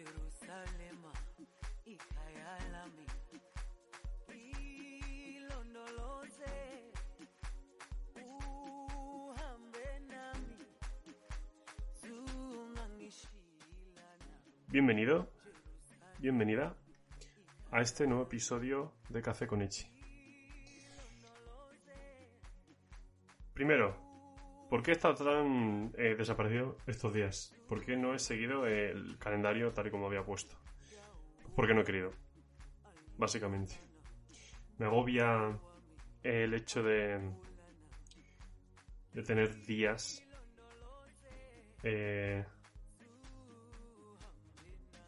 Jerusalema ikhaya lami ilondoloze Bienvenido, bienvenida a este nuevo episodio de Café con Echi. Primero, ¿por qué he estado tan eh, desaparecido estos días? ¿Por qué no he seguido el calendario tal y como había puesto? Porque no he querido, básicamente. Me agobia el hecho de, de tener días eh,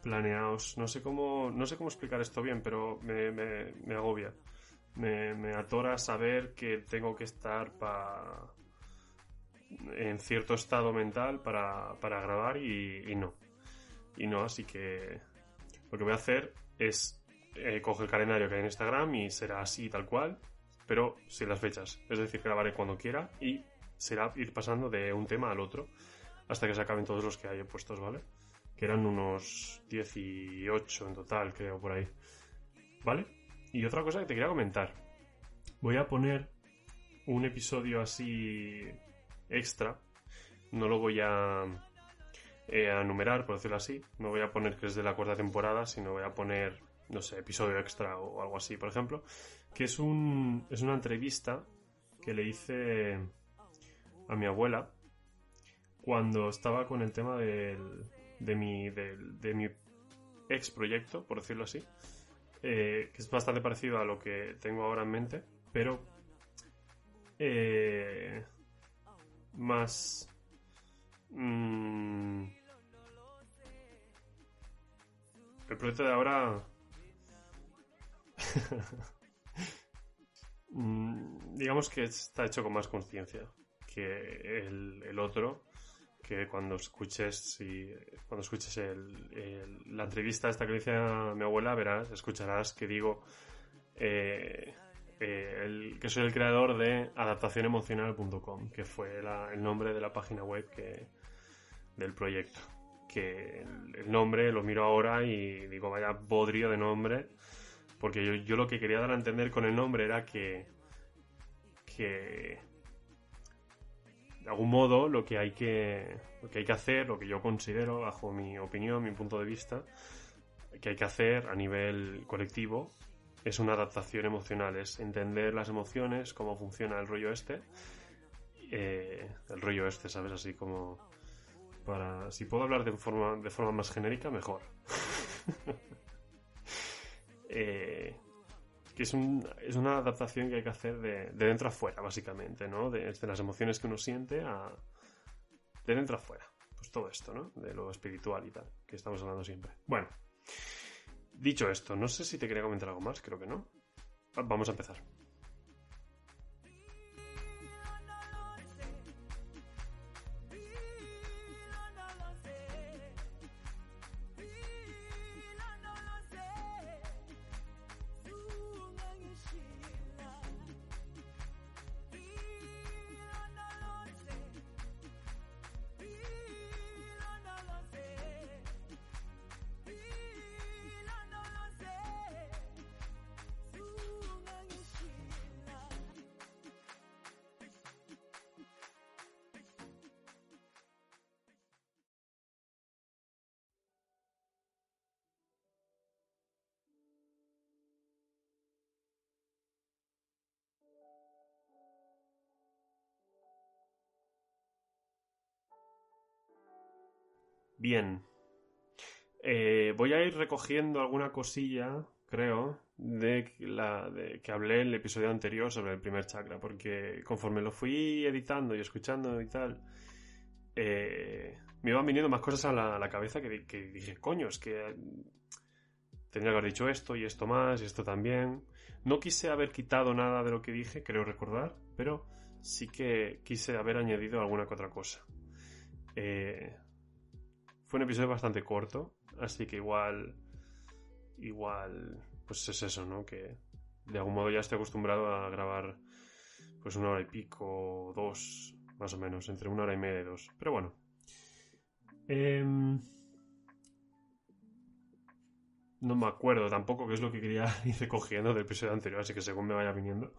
planeados. No sé cómo, no sé cómo explicar esto bien, pero me, me, agobia. Me, atora saber que tengo que estar pa- en cierto estado mental para, para grabar y, no. Y no, así que lo que voy a hacer es eh, coger el calendario que hay en Instagram y será así tal cual, pero sin las fechas. Es decir, grabaré cuando quiera y será ir pasando de un tema al otro hasta que se acaben todos los que hay puestos, ¿vale? que eran unos 18 en total, creo, por ahí. ¿Vale? Y otra cosa que te quería comentar. Voy a poner un episodio así extra. No lo voy a, eh, a numerar, por decirlo así. No voy a poner que es de la cuarta temporada, sino voy a poner, no sé, episodio extra o algo así, por ejemplo. Que es, un, es una entrevista que le hice a mi abuela cuando estaba con el tema del, de mi, de, mi ex proyecto, por decirlo así, eh, que es bastante parecido a lo que tengo ahora en mente, pero eh, más... mm, el proyecto de ahora... mm, digamos que está hecho con más conciencia que el, el otro que cuando escuches si, cuando escuches el- la entrevista esta que le hice a mi abuela verás escucharás que digo eh, eh, que soy el creador de adaptacionemocional.com que fue el nombre de la página web que, del proyecto. Que el, el nombre lo miro ahora y digo vaya bodrio de nombre porque yo, yo lo que quería dar a entender con el nombre era que que de algún modo lo que hay que lo que hay que hacer, lo que yo considero bajo mi opinión, mi punto de vista, que hay que hacer a nivel colectivo es una adaptación emocional, es entender las emociones, cómo funciona el rollo este, eh, el rollo este, sabes, así como para si puedo hablar de forma de forma más genérica mejor. Eh, que es, un- es una adaptación que hay que hacer de, de dentro a fuera, básicamente, ¿no? De, de las emociones que uno siente a... de dentro a fuera. Pues todo esto, ¿no? De lo espiritual y tal, que estamos hablando siempre. Bueno, dicho esto, no sé si te quería comentar algo más, creo que no. Va- Vamos a empezar. Bien. Eh, voy a ir recogiendo alguna cosilla, creo, de la de que hablé en el episodio anterior sobre el primer chakra, porque conforme lo fui editando y escuchando y tal, eh, me iban viniendo más cosas a la, cabeza que, que dije, coño, es que tendría que haber dicho esto y esto más y esto también. No quise haber quitado nada de lo que dije, creo recordar, pero sí que quise haber añadido alguna que otra cosa. Eh, fue un episodio bastante corto, así que igual, igual, pues es eso, ¿no? Que de algún modo ya estoy acostumbrado a grabar pues una hora y pico, dos, más o menos, entre una hora y media y dos. Pero bueno. Em, no me acuerdo tampoco qué es lo que quería ir recogiendo del episodio anterior, así que según me vaya viniendo,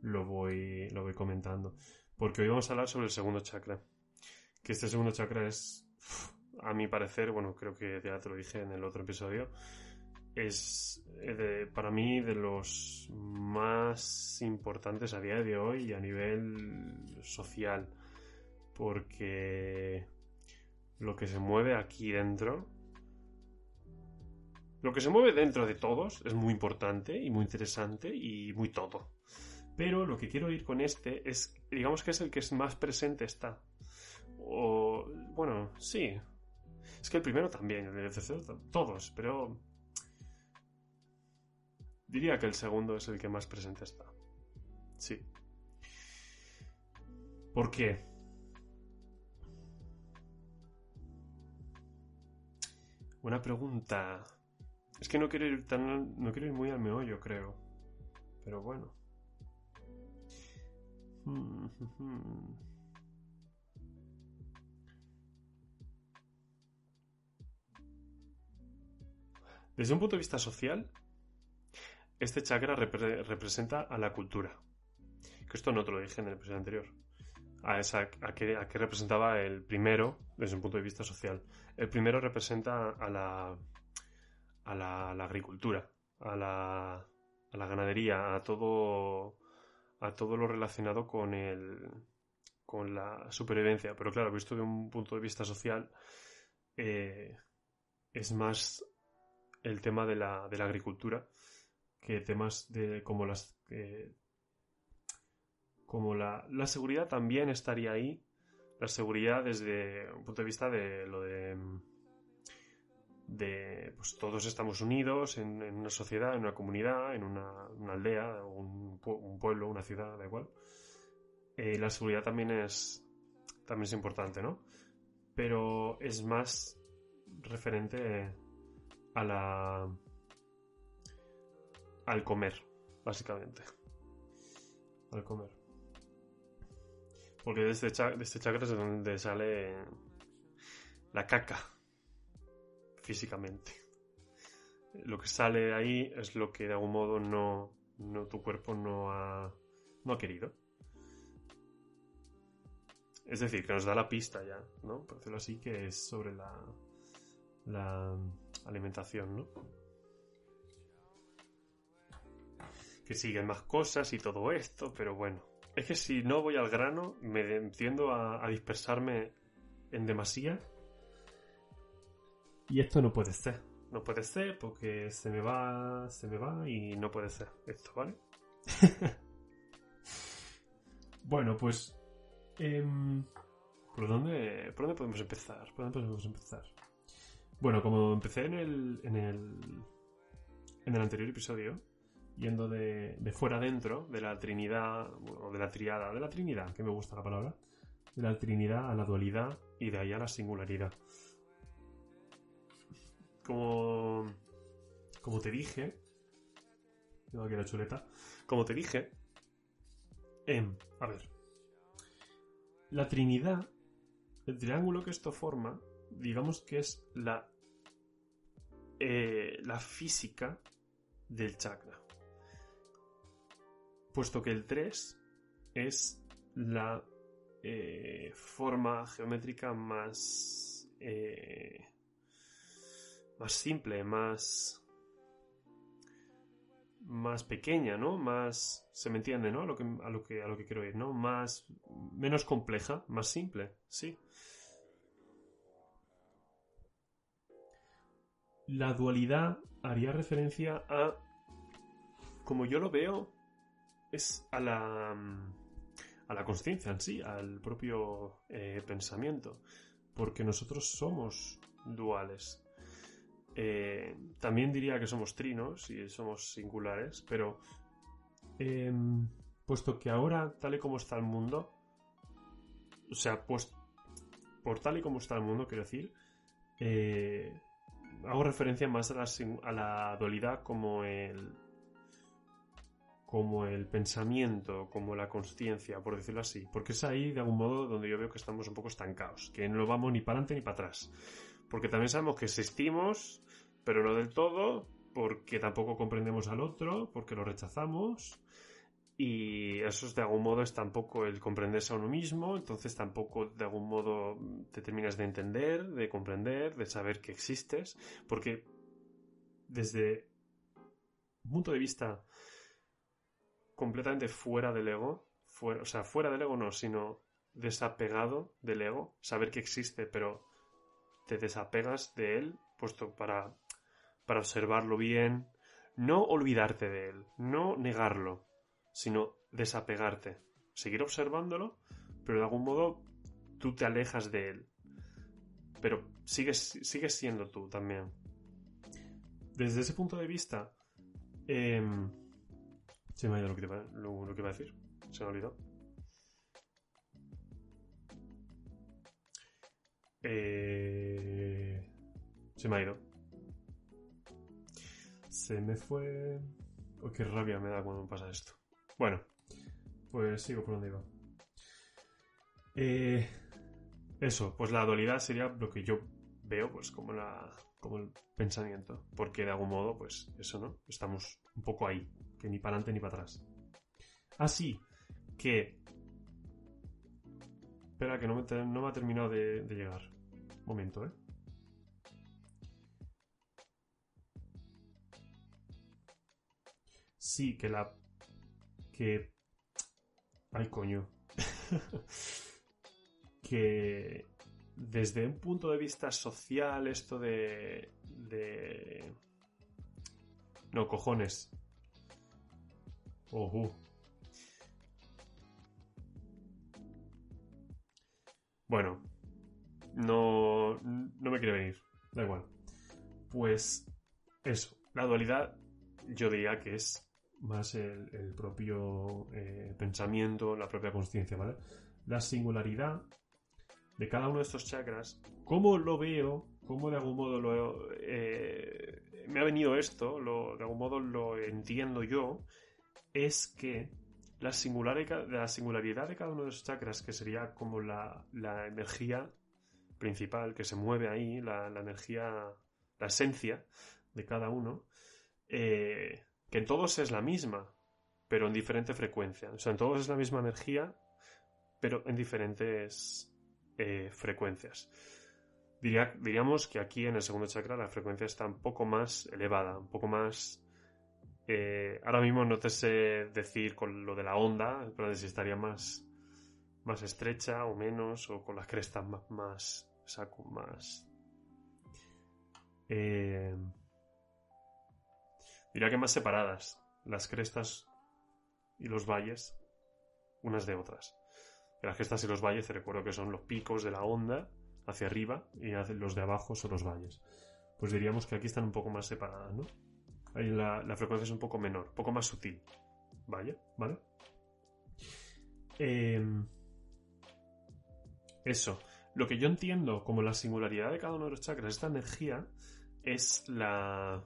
lo voy, lo voy comentando. Porque hoy vamos a hablar sobre el segundo chakra. Que este segundo chakra es, a mi parecer, bueno, creo que ya te lo dije en el otro episodio, es eh, para mí de los más importantes a día de hoy y a nivel social. Porque lo que se mueve aquí dentro lo que se mueve dentro de todos es muy importante y muy interesante y muy todo. Pero lo que quiero ir con este es, digamos que es el que más presente está. O, bueno, sí. Es que el primero también, el del tercero, todos, pero... Diría que el segundo es el que más presente está. Sí. ¿Por qué? Buena pregunta. Es que no quiero ir tan. No quiero ir muy al meollo, creo. Pero bueno. Hmm, hmm, hmm. Desde un punto de vista social, este chakra repre- representa a la cultura. Que esto no te lo dije en el episodio anterior. A, esa, a, qué, a qué representaba el primero desde un punto de vista social. El primero representa a la, a la, a la agricultura, a la, a la ganadería, a todo, a todo lo relacionado con el, con la supervivencia. Pero claro, visto de un punto de vista social, eh, es más el tema de la, de la agricultura que temas de como las eh, como la, la seguridad también estaría ahí la seguridad desde un punto de vista de lo de de pues todos estamos unidos en, una sociedad, en una comunidad, en una, una aldea, un, un pueblo, una ciudad, da igual. Eh, la seguridad también es también es importante, ¿no? Pero es más referente a la al comer, básicamente. Al comer. Porque de este, cha- de este chakra es de donde sale la caca, físicamente. Lo que sale de ahí es lo que de algún modo no, no tu cuerpo no ha, no ha querido. Es decir, que nos da la pista ya, ¿no? Por decirlo así, que es sobre la, la alimentación, ¿no? Que siguen más cosas y todo esto, pero bueno. Es que si no voy al grano, me tiendo a, dispersarme en demasía. Y esto no puede ser. No puede ser porque se me va, se me va y no puede ser esto, ¿vale? bueno, pues... em, ¿por, dónde, ¿Por dónde podemos empezar? ¿Por dónde podemos empezar? Bueno, como empecé en el, en el, en el anterior episodio, yendo de, de fuera adentro, de la Trinidad, o de la triada, de la Trinidad, que me gusta la palabra, de la Trinidad a la dualidad y de ahí a la singularidad. Como, como te dije, tengo aquí la chuleta, como te dije, em, a ver, la Trinidad, el triángulo que esto forma, digamos que es la, eh, la física del chakra. Puesto que el 3 es la eh, forma geométrica más, eh, más simple, más, más pequeña, ¿no? Más, se me entiende, ¿no? A lo que, a lo que, a lo que quiero ir, ¿no? Más, menos compleja, más simple, sí. La dualidad haría referencia a, como yo lo veo, es a la, a la conciencia en sí, al propio eh, pensamiento, porque nosotros somos duales. Eh, también diría que somos trinos y somos singulares, pero eh, puesto que ahora, tal y como está el mundo, o sea, pues por tal y como está el mundo, quiero decir, eh, hago referencia más a la, a la dualidad como el como el pensamiento, como la conciencia, por decirlo así, porque es ahí de algún modo donde yo veo que estamos un poco estancados, que no vamos ni para adelante ni para atrás, porque también sabemos que existimos pero no del todo, porque tampoco comprendemos al otro, porque lo rechazamos. Y eso es de algún modo es tampoco el comprenderse a uno mismo, entonces tampoco de algún modo te terminas de entender, de comprender, de saber que existes, porque desde un punto de vista completamente fuera del ego, fuera, o sea, fuera del ego no, sino desapegado del ego, saber que existe, pero te desapegas de él, puesto para, para observarlo bien, no olvidarte de él, no negarlo, sino desapegarte, seguir observándolo, pero de algún modo tú te alejas de él, pero sigues, sigues siendo tú también. Desde ese punto de vista, em, se me ha ido lo que, iba, lo, lo que iba a decir, se me ha olvidado. Eh, se me ha ido. Se me fue. Oh, qué rabia me da cuando me pasa esto. Bueno, pues sigo por donde iba. Eh, eso, pues la dualidad sería lo que yo veo, pues como la, como el pensamiento, porque de algún modo, pues eso, ¿no? Estamos un poco ahí, que ni para adelante ni para atrás. Así que Espera, que no me, ha terminado de llegar. Momento, ¿eh? Sí, que la... Que... Ay, coño. que desde un punto de vista social esto de... de... No, cojones. Ojo. Bueno, no, no me quiere venir. Da igual. Pues eso, la dualidad yo diría que es más el, propio eh, pensamiento, la propia conciencia, ¿vale? La singularidad de cada uno de estos chakras, cómo lo veo, cómo de algún modo eh, me ha venido esto, de algún modo lo entiendo yo, es que la, singularidad, la singularidad de cada uno de los chakras, que sería como la, la energía principal que se mueve ahí, la, la energía, la esencia de cada uno, eh, que en todos es la misma, pero en diferente frecuencia. O sea, en todos es la misma energía, pero en diferentes eh, frecuencias. Diría, diríamos que aquí en el segundo chakra la frecuencia está un poco más elevada, un poco más eh, ahora mismo no te sé decir con lo de la onda, pero si estaría más, más estrecha o menos, o con las crestas más, más, saco, más. Eh, diría que más separadas, las crestas y los valles, unas de otras. Las crestas y los valles, te recuerdo que son los picos de la onda hacia arriba y los de abajo son los valles. Pues diríamos que aquí están un poco más separadas, ¿no? Ahí la, la, frecuencia es un poco menor, un poco más sutil. Vaya, ¿vale? Eh, eso. Lo que yo entiendo como la singularidad de cada uno de los chakras, esta energía, es la.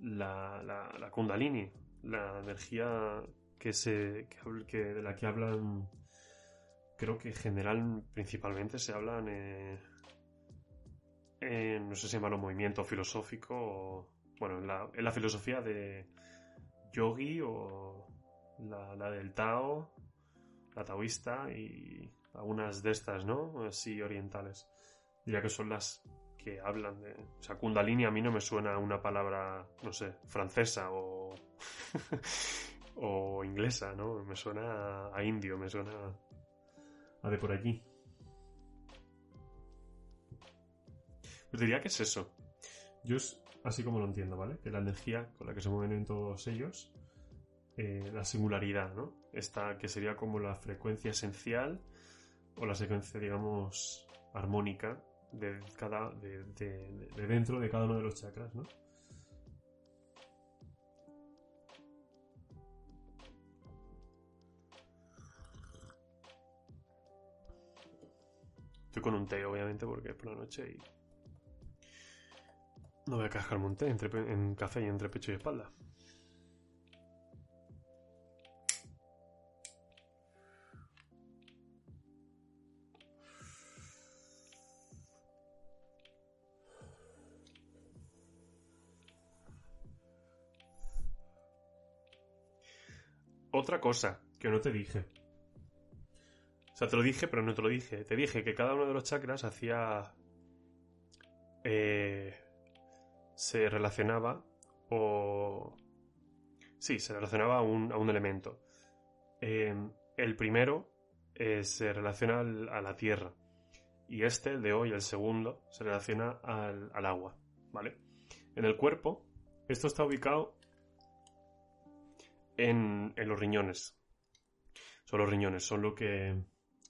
La, la, la Kundalini, la energía que se. Que, de la que hablan. Creo que general, principalmente se hablan. Eh, en, no sé si llamarlo movimiento filosófico bueno, en la, en la, filosofía de yogi o la, la, del Tao, la taoísta y algunas de estas, ¿no? Así orientales. Diría que son las que hablan de... O sea, kundalini a mí no me suena una palabra, no sé, francesa o... o inglesa, ¿no? Me suena a, indio, me suena a, de por aquí. Pues diría que es eso. Yo es así como lo entiendo, ¿vale? Que la energía con la que se mueven en todos ellos, eh, la singularidad, ¿no? Esta que sería como la frecuencia esencial o la secuencia, digamos, armónica de cada de, de, de dentro de cada uno de los chakras, ¿no? Estoy con un té, obviamente, porque es por la noche y no voy a cascarme un té entre, en café y entre pecho y espalda. Otra cosa que no te dije. O sea, te lo dije, pero no te lo dije. Te dije que cada uno de los chakras hacía. eh, se relacionaba o. Sí, se relacionaba a un, a un elemento. Eh, el primero eh, se relaciona a la tierra. Y este, el de hoy, el segundo, se relaciona al, al agua. ¿Vale? En el cuerpo, esto está ubicado en, en los riñones. Son los riñones, son lo que.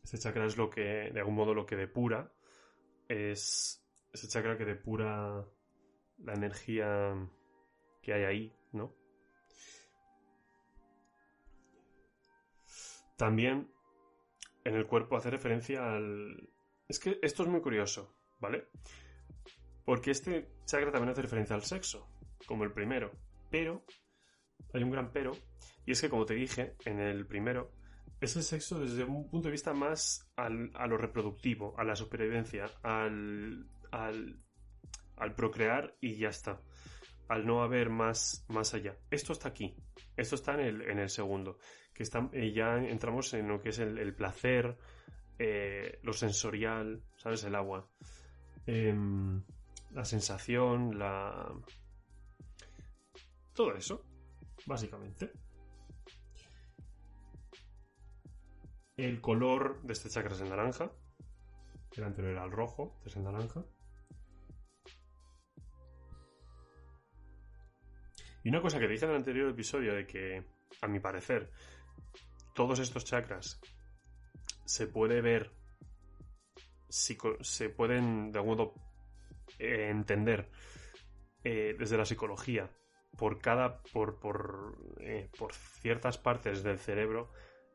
Este chakra es lo que, de algún modo, lo que depura. Es ese chakra que depura la energía que hay ahí, ¿no? También en el cuerpo hace referencia al... Es que esto es muy curioso, ¿vale? Porque este chakra también hace referencia al sexo, como el primero. Pero, hay un gran pero, y es que como te dije, en el primero, es el sexo desde un punto de vista más a lo reproductivo, a la supervivencia, al, al, procrear y ya está. Al no haber más, más allá. Esto está aquí. Esto está en el, en el segundo. Que eh, ya entramos en lo que es el, el placer, eh, lo sensorial, ¿sabes? El agua. Em, la sensación, la... Todo eso, básicamente. El color de este chakra es el naranja. El anterior era el rojo, este es el naranja. Y una cosa que dije en el anterior episodio de que, a mi parecer, todos estos chakras se puede ver, se pueden de algún modo eh, entender eh, desde la psicología por cada, por, por, eh, por ciertas partes del cerebro.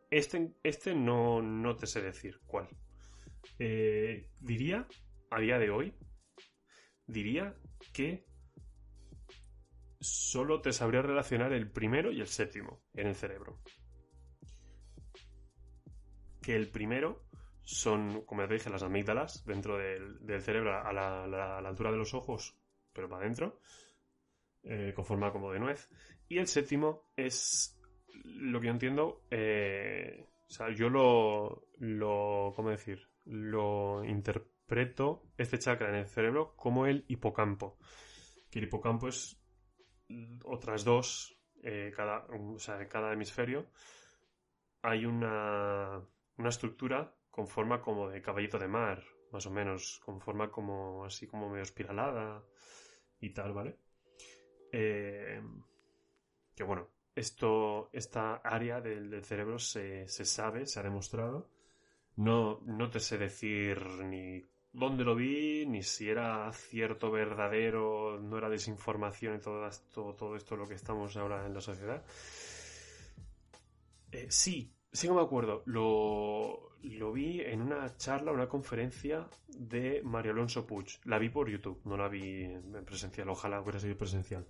Este, este no, no te sé decir cuál. Eh, diría, a día de hoy, diría que solo te sabría relacionar el primero y el séptimo en el cerebro. Que el primero son, como ya te dije, las amígdalas dentro del, cerebro a la, la altura de los ojos, pero para adentro, eh, con forma como de nuez. Y el séptimo es lo que yo entiendo, eh, o sea, yo lo, lo, ¿cómo decir? Lo interpreto, este chakra en el cerebro, como el hipocampo. Que el hipocampo es otras dos, eh, cada, o sea, en cada hemisferio, hay una, una estructura con forma como de caballito de mar, más o menos, con forma como así como medio espiralada y tal, ¿vale? Eh, que bueno, esto, esta área del, cerebro se, se sabe, se ha demostrado. No, no te sé decir ni dónde lo vi, ni si era cierto, verdadero, no era desinformación y todo esto, todo esto lo que estamos ahora en la sociedad. Eh, sí, sí que me acuerdo. Lo, lo vi en una charla, una conferencia de Mario Alonso Puig. La vi por YouTube, no la vi en presencial. Ojalá hubiera sido presencial.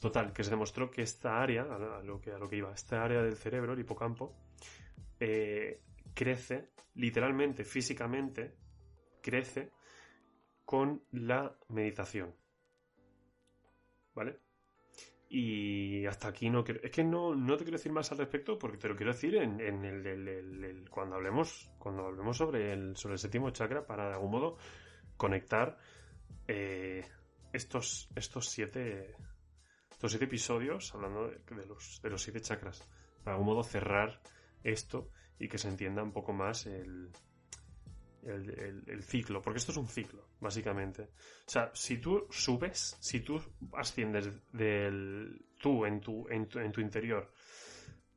Total, que se demostró que esta área, a lo- que, a lo que iba, esta área del cerebro, el hipocampo, eh, crece, literalmente, físicamente, crece con la meditación. ¿Vale? Y hasta aquí no quiero. Es que no, no te quiero decir más al respecto porque te lo quiero decir en, en el- el- cuando hablemos. Cuando hablemos sobre el, sobre el séptimo chakra para de algún modo conectar eh, estos, estos siete. Estos siete episodios hablando de, los, de los siete chakras. De algún modo cerrar esto y que se entienda un poco más el, el, ciclo, porque esto es un ciclo, básicamente. O sea, si tú subes, si tú asciendes del tú en tu, en tu, en tu interior,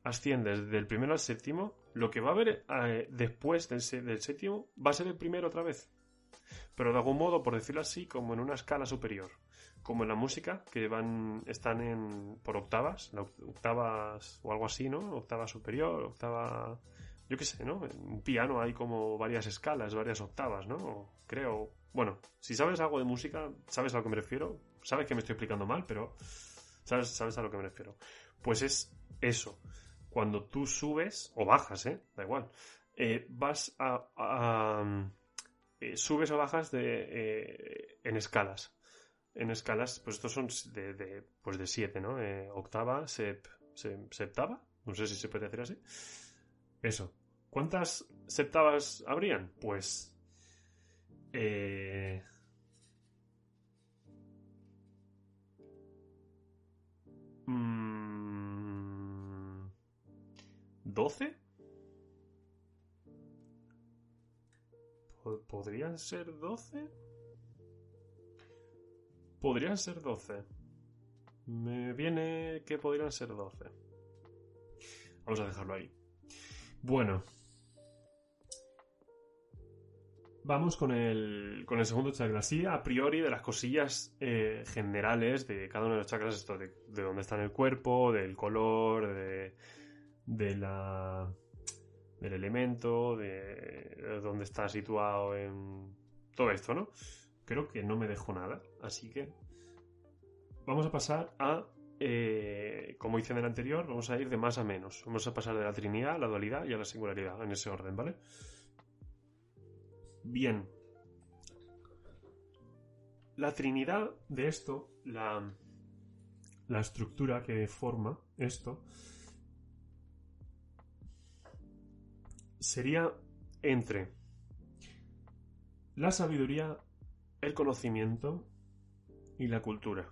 asciendes del primero al séptimo, lo que va a haber eh, después del séptimo va a ser el primero otra vez. Pero de algún modo, por decirlo así, como en una escala superior. Como en la música, que van, están en, por octavas, octavas o algo así, ¿no? Octava superior, octava yo qué sé, ¿no? En un piano hay como varias escalas, varias octavas, ¿no? Creo. Bueno, si sabes algo de música, sabes a lo que me refiero. Sabes que me estoy explicando mal, pero sabes, sabes a lo que me refiero. Pues es eso. Cuando tú subes, o bajas, ¿eh? Da igual. eh, vas a... a- eh, subes o bajas de, eh, en escalas. En escalas, pues estos son de, de, pues de siete, ¿no? Eh, octava, sep, sep- septava, No sé si se puede decir así. Eso. ¿Cuántas septabas habrían? Pues... Eh... mm, ¿12? Po- ¿Podrían ser 12? Podrían ser 12. Me viene que podrían ser 12. Vamos a dejarlo ahí. Bueno. Vamos con el, con el segundo chakra. Sí, a priori de las cosillas eh, generales de cada uno de los chakras, esto de, de dónde está en el cuerpo, del color, de, de la, del elemento, de dónde está situado en todo esto, ¿no? Creo que no me dejo nada, así que vamos a pasar a, eh, como hice en el anterior, vamos a ir de más a menos. Vamos a pasar de la trinidad a la dualidad y a la singularidad, en ese orden, ¿vale? Bien. La trinidad de esto, la, la estructura que forma esto, sería entre la sabiduría, el conocimiento y la cultura.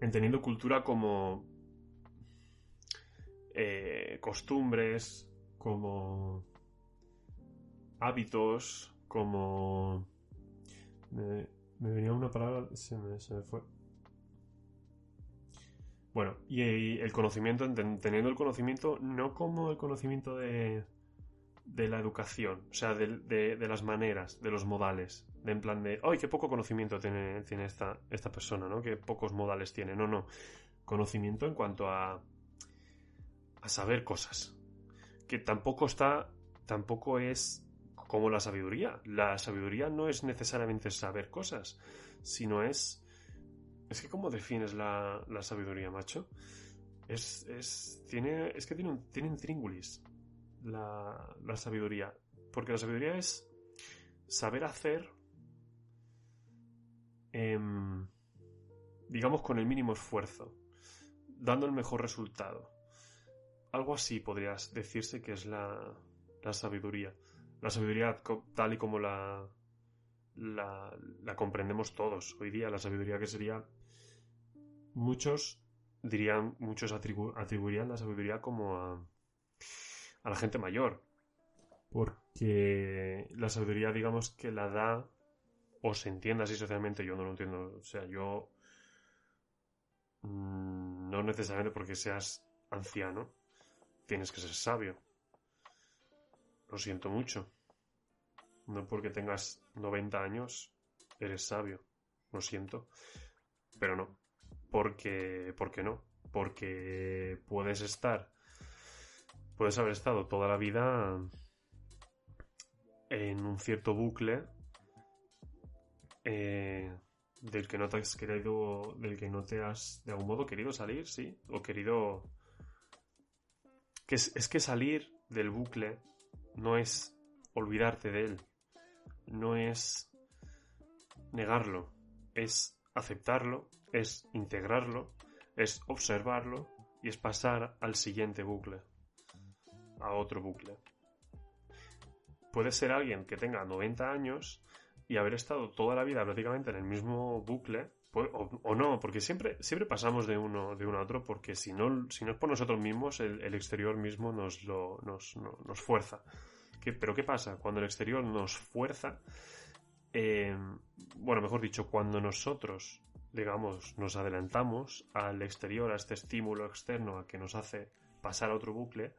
Entendiendo cultura como eh, costumbres, como hábitos, como... Me, venía una palabra, se me, fue. Bueno, y, y el conocimiento, enten- teniendo el conocimiento no como el conocimiento de, de la educación, o sea, de, de- las maneras, de los modales, de en plan de, ¡ay, qué poco conocimiento tiene, tiene esta, esta persona, ¿no? Qué pocos modales tiene. No, no. Conocimiento en cuanto a, a saber cosas. Que tampoco está, tampoco es como la sabiduría. La sabiduría no es necesariamente saber cosas, sino es... Es que ¿cómo defines la, la sabiduría, macho? Es, es, tiene, es que tiene, un, tiene intríngulis la, la sabiduría. Porque la sabiduría es saber hacer, em, digamos, con el mínimo esfuerzo, dando el mejor resultado. Algo así podrías decirse que es la, la sabiduría. La sabiduría tal y como la, la, comprendemos todos hoy día, la sabiduría que sería... Muchos dirían, muchos atribu- atribuirían la sabiduría como a, a la gente mayor. Porque la sabiduría, digamos que la da, o se entiende así socialmente, yo no lo entiendo. O sea, yo. mm, No necesariamente porque seas anciano, tienes que ser sabio. Lo siento mucho. No porque tengas 90 años, eres sabio. Lo siento. Pero no. Porque. ¿Por qué no? Porque puedes estar. Puedes haber estado toda la vida en un cierto bucle eh, del que no te has querido, del que no te has de algún modo querido salir, sí, o querido que es, es que salir del bucle no es olvidarte de él, no es negarlo, es aceptarlo, es integrarlo, es observarlo y es pasar al siguiente bucle, a otro bucle puede ser alguien que tenga 90 años y haber estado toda la vida prácticamente en el mismo bucle, o, no, porque siempre, siempre pasamos de uno, de uno a otro, porque si no, si no es por nosotros mismos, el, exterior mismo nos, lo, nos, no- nos fuerza. ¿Qué- pero ¿qué pasa? Cuando el exterior nos fuerza, eh, bueno, mejor dicho, cuando nosotros, digamos, nos adelantamos al exterior, a este estímulo externo, a que nos hace pasar a otro bucle,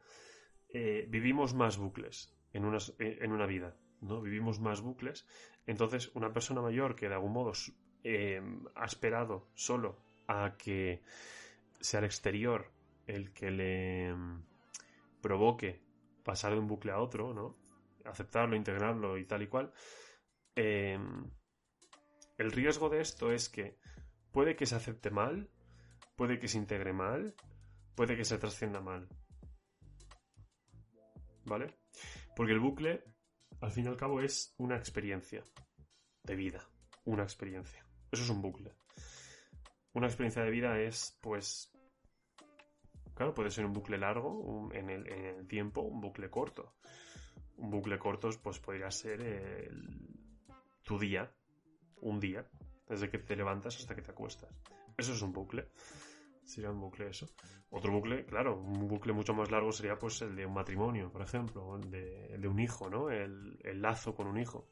eh, vivimos más bucles en una, en una vida, ¿no? Vivimos más bucles. Entonces, una persona mayor que de algún modo eh, ha esperado solo a que sea el exterior el que le mm, provoque pasar de un bucle a otro, ¿no? Aceptarlo, integrarlo y tal y cual. eh, el riesgo de esto es que puede que se acepte mal, puede que se integre mal, puede que se trascienda mal. ¿Vale? Porque el bucle, al fin y al cabo, es una experiencia de vida. Una experiencia. Eso es un bucle. una experiencia de vida es, pues, claro, puede ser un bucle largo en, el, en el tiempo, un bucle corto. Un bucle corto, pues, podría ser el- tu día, un día, desde que te levantas hasta que te acuestas. Eso es un bucle. Sería un bucle eso. Otro bucle, claro, un bucle mucho más largo sería pues el de un matrimonio, por ejemplo, o el de, el de un hijo, ¿no? El, el lazo con un hijo.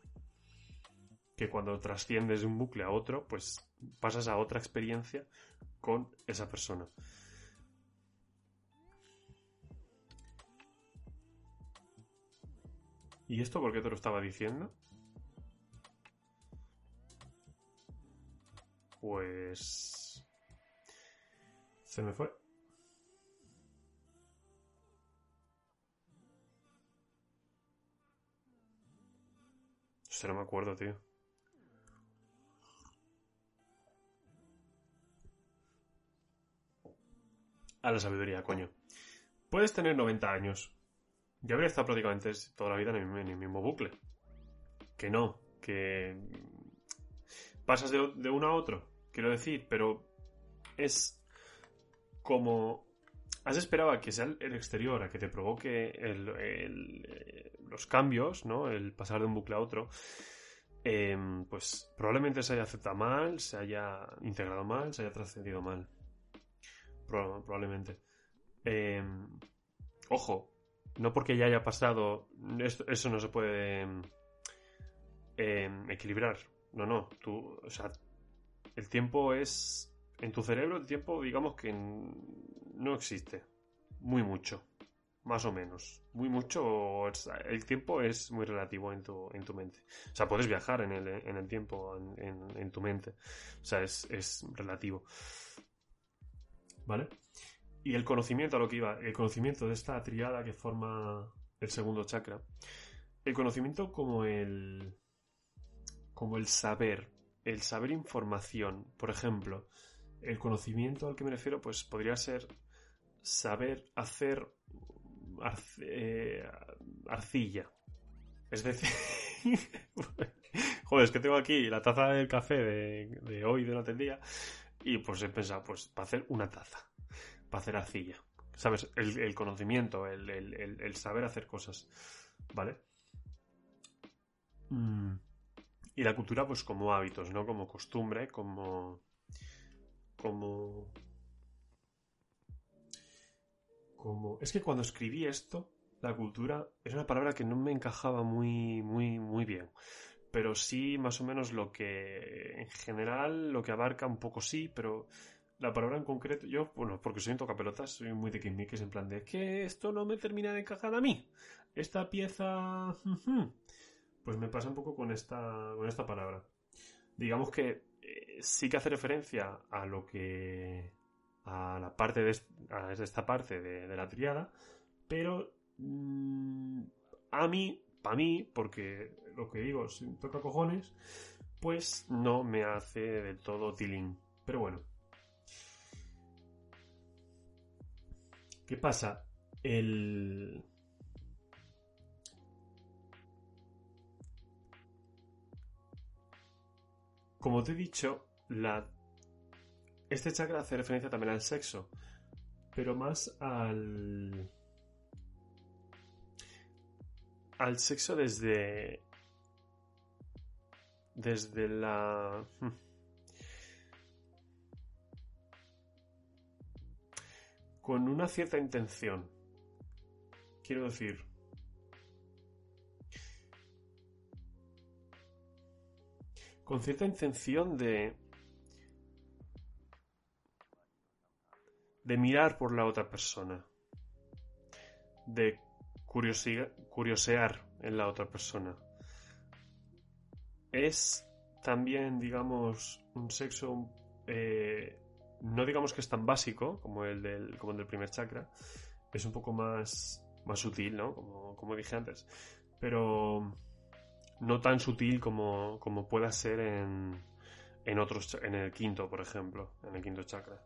Que cuando trasciendes de un bucle a otro, pues pasas a otra experiencia con esa persona. ¿Y esto por qué te lo estaba diciendo? Pues... Se me fue. Hostia, no me acuerdo, tío. A la sabiduría, coño. Puedes tener 90 años. Yo habría estado prácticamente toda la vida en el, en el mismo bucle. Que no, que pasas de, de uno a otro, quiero decir, pero es como has esperado a que sea el- exterior, a que te provoque eh, los cambios, ¿no? El pasar de un bucle a otro. em, pues probablemente se haya aceptado mal, se haya integrado mal, se haya trascendido mal. Proba- probablemente. Em, ojo, no porque ya haya pasado, eso no se puede em, equilibrar. No, no, tú, o sea, el tiempo es, en tu cerebro el tiempo digamos que no existe. Muy mucho, más o menos. Muy mucho, el tiempo es muy relativo en tu, en tu mente. O sea, puedes viajar en el, en el tiempo, en, en- en tu mente. O sea, es, es relativo. ¿Vale? Y el conocimiento a lo que iba, el conocimiento de esta triada que forma el segundo chakra. El conocimiento como el. como el saber. El saber información. Por ejemplo, el conocimiento al que me refiero, pues podría ser saber hacer eh, arcilla. Es decir. Joder, es que tengo aquí la taza del café de, de hoy, durante el día. Y pues he pensado, pues, para hacer una taza. Para hacer arcilla. ¿Sabes? El, conocimiento, el- el saber hacer cosas. ¿Vale? Mm. Y la cultura, pues, como hábitos, ¿no? Como costumbre, como. Como. Como. Es que cuando escribí esto, la cultura era una palabra que no me encajaba muy, muy, muy bien. Pero sí, más o menos lo que. En general, lo que abarca un poco sí, pero. La palabra en concreto, yo, bueno, porque soy un tocapelotas, soy muy de es en plan de que esto no me termina de encajar a mí. Esta pieza. ujú". Pues me pasa un poco con esta, con esta palabra. Digamos que sí que hace referencia a lo que. a la parte de, esta parte de, la triada, pero. mm, a mí, para mí, porque lo que digo, si toca cojones, pues no me hace del todo tilín. Pero bueno. ¿Qué pasa? El. Como te he dicho, la... este chakra hace referencia también al sexo, pero más al... al sexo desde... desde la... con una cierta intención. Quiero decir... con cierta intención de de mirar por la otra persona de curiosear en la otra persona. Es también digamos un sexo eh, no digamos que es tan básico como el del como el del primer chakra es un poco más más sutil no como, como dije antes. Pero no tan sutil como, como pueda ser en, en otros en el quinto, por ejemplo, en el quinto chakra.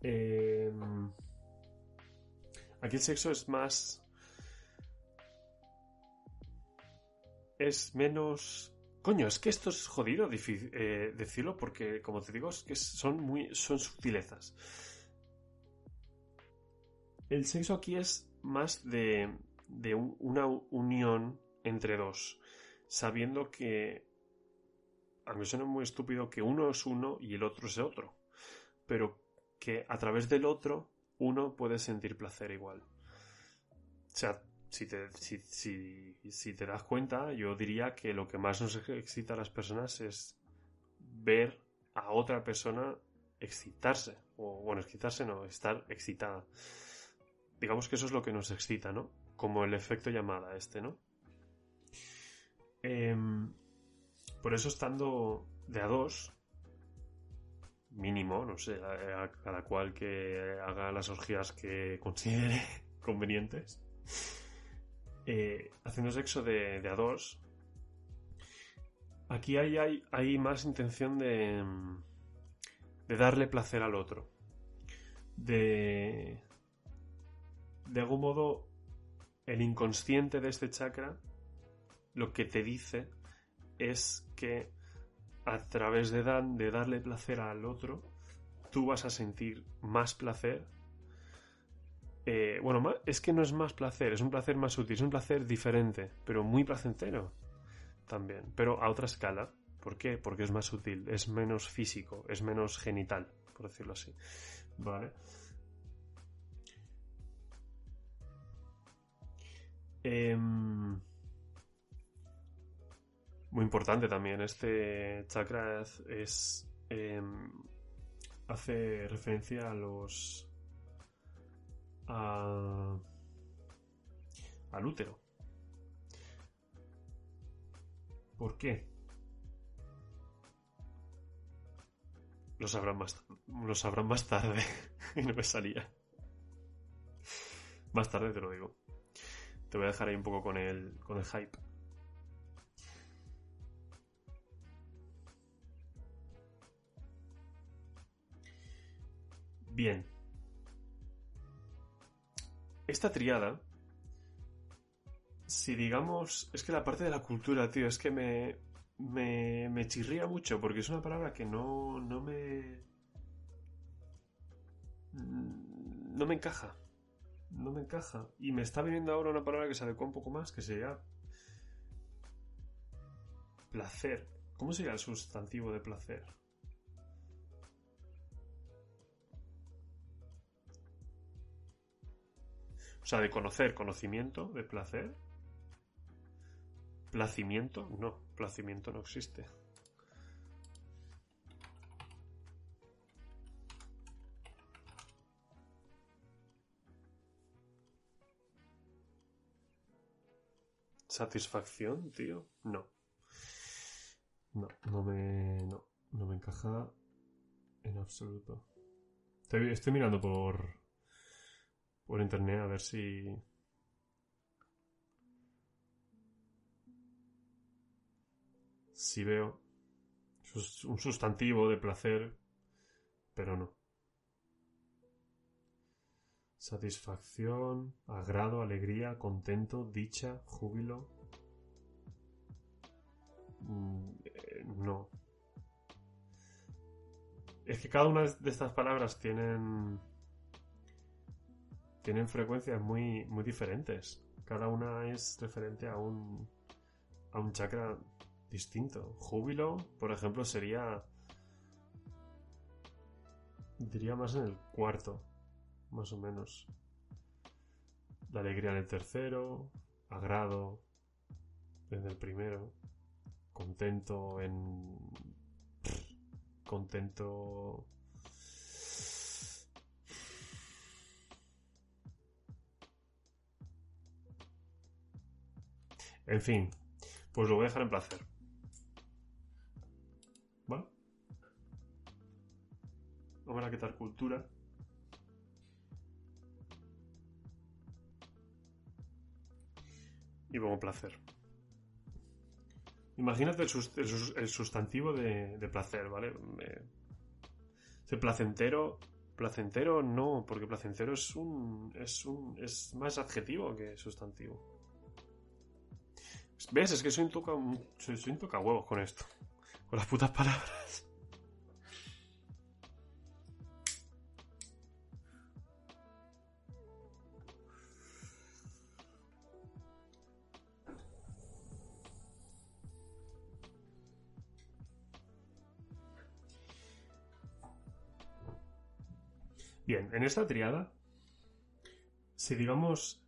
Eh, aquí el sexo es más. es menos Coño, es que esto es jodido eh, decirlo porque, como te digo, es que son muy son sutilezas. El sexo aquí es más de, de un- una unión entre dos, sabiendo que, aunque suene muy estúpido, que uno es uno y el otro es otro, pero que a través del otro uno puede sentir placer igual. O sea, si te, si, si- si te das cuenta, yo diría que lo que más nos excita a las personas es ver a otra persona excitarse. O bueno, excitarse no, estar excitada. Digamos que eso es lo que nos excita, ¿no? Como el efecto llamada este, ¿no? Em, por eso estando de a dos, mínimo, no sé, cada cual que haga las orgías que considere convenientes, eh, haciendo sexo de, de a dos, aquí hay, hay, hay más intención de, de darle placer al otro. De, de algún modo, el inconsciente de este chakra lo que te dice es que a través de, darle placer al otro, tú vas a sentir más placer. Eh, bueno, es que no es más placer, es un placer más sutil, es un placer diferente, pero muy placentero también, pero a otra escala. ¿Por qué? Porque es más sutil, es menos físico, es menos genital, por decirlo así. Vale. Em, muy importante también. Este chakra es, em, hace referencia a los a, al útero. ¿Por qué? Lo sabrán más, lo sabrán más tarde. y no me salía. Más tarde te lo digo. Te voy a dejar ahí un poco con el, con el hype. Bien. Esta triada, si digamos, es que la parte de la cultura, tío, es que me, me, me chirría mucho porque es una palabra que no, no me... No me encaja. No me encaja. Y me está viniendo ahora una palabra que se adecua un poco más, que sería... Placer. ¿Cómo sería el sustantivo de placer? O sea, de conocer, conocimiento, de placer. Placimiento, no, placimiento no existe. ¿Satisfacción, tío? No. No, no me. No, no me encaja en absoluto. Estoy, estoy mirando por. Por internet a ver si. Si veo un sustantivo de placer, pero no. Satisfacción, agrado, alegría, contento, dicha, júbilo. Mm, eh, no. Es que cada una de estas palabras tienen. Tienen frecuencias muy, muy diferentes. Cada una es referente a un. a un chakra distinto. Júbilo, por ejemplo, sería. diría más en el cuarto, más o menos. La alegría en el tercero, agrado en el primero, contento en. contento. En fin, pues lo voy a dejar en placer. ¿Vale? Vamos a quitar cultura. Y pongo placer. Imagínate el, el sus- el sustantivo de, placer, ¿vale? Me- placentero. Placentero no, porque placentero es un. es un. es más adjetivo que sustantivo. ¿Ves? Es que soy un toca, soy, soy un toca huevos con esto. Con las putas palabras. Bien, en esta triada, si digamos...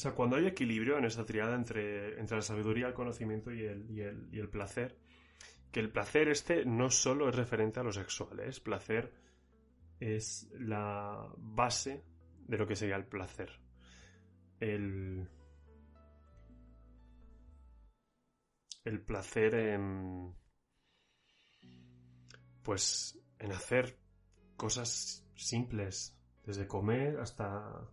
O sea, cuando hay equilibrio en esta triada entre, entre la sabiduría, el conocimiento y el, y, el, y el placer, que el placer este no solo es referente a lo sexual, ¿eh? placer es la base de lo que sería el placer. El, el placer en pues en hacer cosas simples, desde comer hasta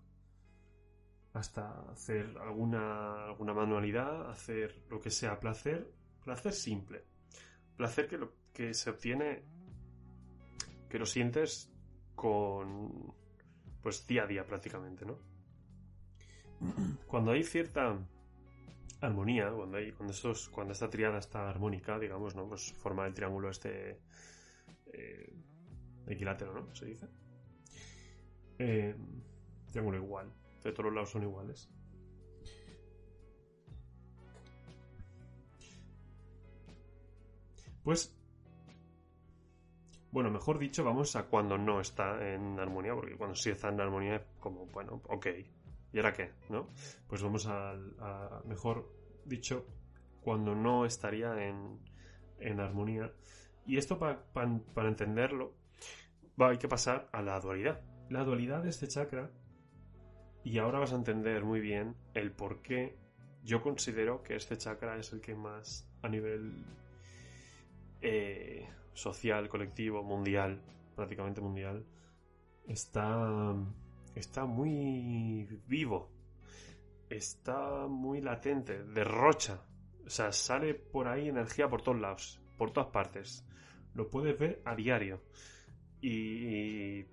hasta hacer alguna alguna manualidad, hacer lo que sea placer, placer simple. Placer que lo que se obtiene que lo sientes con pues día a día prácticamente, ¿no? Cuando hay cierta armonía, cuando hay cuando estos cuando esta triada está armónica, digamos, ¿no? Pues forma el triángulo este eh, equilátero, ¿no? Se dice. Eh, triángulo igual. De todos los lados son iguales. Pues. Bueno, mejor dicho, vamos a cuando no está en armonía, porque cuando sí está en armonía es como, bueno, ok. ¿Y ahora qué? ¿No? Pues vamos a, a mejor dicho, cuando no estaría en, en armonía. Y esto para entenderlo, va, hay que pasar a la dualidad. La dualidad de este chakra, y ahora vas a entender muy bien el por qué yo considero que este chakra es el que más a nivel eh, social, colectivo, mundial, prácticamente mundial, está, está muy vivo, está muy latente, derrocha. O sea, sale por ahí energía por todos lados, por todas partes. Lo puedes ver a diario. Y,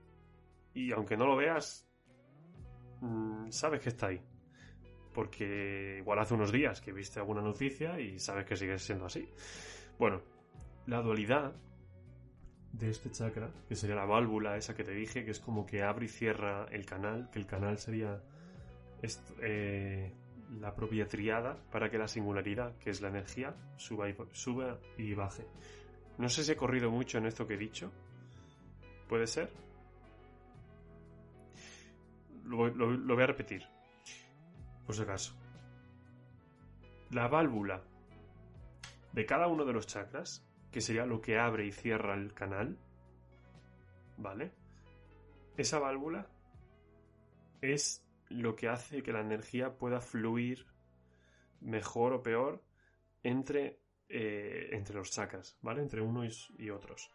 y aunque no lo veas, mm, sabes que está ahí. Porque igual hace unos días que viste alguna noticia y sabes que sigue siendo así. Bueno, la dualidad de este chakra, que sería la válvula esa que te dije, que es como que abre y cierra el canal, que el canal sería eh, la propia triada para que la singularidad, que es la energía, suba y, suba y baje. No sé si he corrido mucho en esto que he dicho, ¿Puede ser? Lo, voy a repetir. Por si acaso. La válvula de cada uno de los chakras, que sería lo que abre y cierra el canal, ¿vale? Esa válvula es lo que hace que la energía pueda fluir mejor o peor entre, eh, entre los chakras, ¿vale? Entre unos y otros.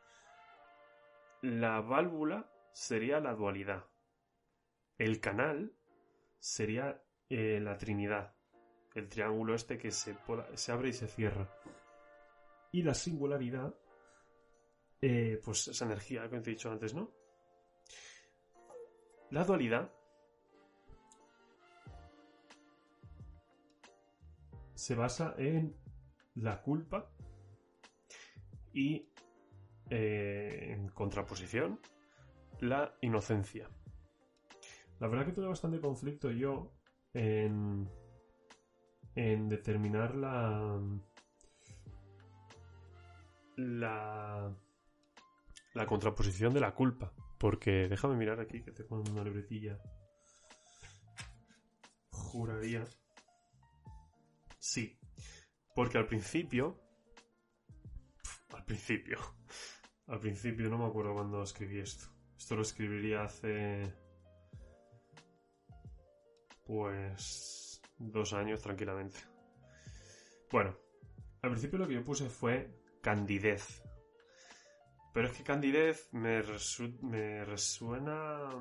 La válvula sería la dualidad. El canal sería eh, la trinidad. El triángulo este que se, se, abre y se cierra. Y la singularidad, eh, pues esa energía que te he dicho antes, ¿no? La dualidad se basa en la culpa y eh, en contraposición, la inocencia. La verdad que tuve bastante conflicto yo en, en determinar la, la, la contraposición de la culpa. Porque déjame mirar aquí que tengo una libretilla. Juraría. Sí. Porque al principio. Al principio. Al principio no me acuerdo cuando escribí esto. Esto lo escribiría hace... Pues... Dos años tranquilamente. Bueno, al principio lo que yo puse fue candidez. Pero es que candidez me, me resuena...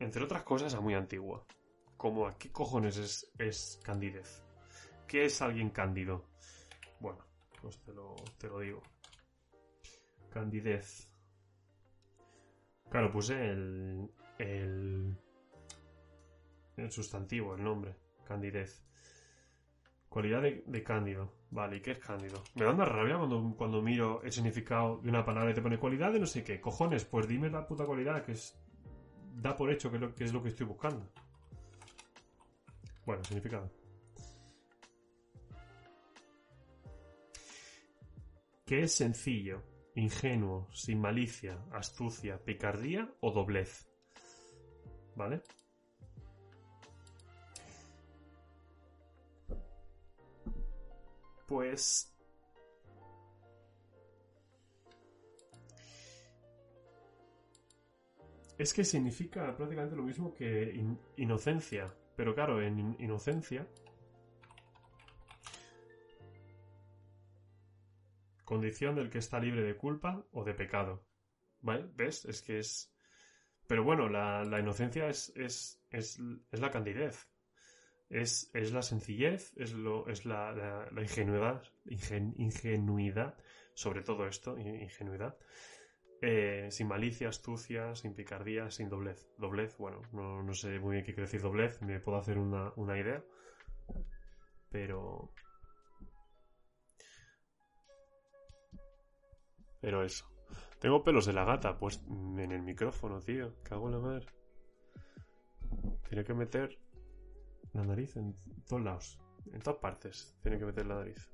Entre otras cosas a muy antigua. Como a qué cojones es, es candidez. ¿Qué es alguien cándido? Bueno, pues te lo, te lo digo. Candidez. Claro, puse el, el, el sustantivo, el nombre, candidez. Cualidad de, de cándido. Vale, ¿y qué es cándido? Me da una rabia cuando, cuando miro el significado de una palabra y te pone cualidad de no sé qué. Cojones, pues dime la puta cualidad que es. Da por hecho que es lo que, es lo que estoy buscando. Bueno, significado. Que es sencillo, ingenuo, sin malicia, astucia, picardía o doblez. ¿Vale? Pues... Es que significa prácticamente lo mismo que in- inocencia. Pero claro, en in- inocencia... Condición del que está libre de culpa o de pecado. ¿Vale? ¿Ves? Es que es... Pero bueno, la, la inocencia es, es, es, es la candidez. Es, es la sencillez, es, lo, es la, la- ingenuidad, ingen- ingenuidad, sobre todo esto, in- ingenuidad, eh, sin malicia, astucia, sin picardía, sin doblez. Doblez, bueno, no, no sé muy bien qué quiere decir doblez, me puedo hacer una, una idea, pero... Pero eso. Tengo pelos de la gata, pues en el micrófono, tío. Cago en la madre. Tiene que meter la nariz en todos lados. En todas partes. Tiene que meter la nariz.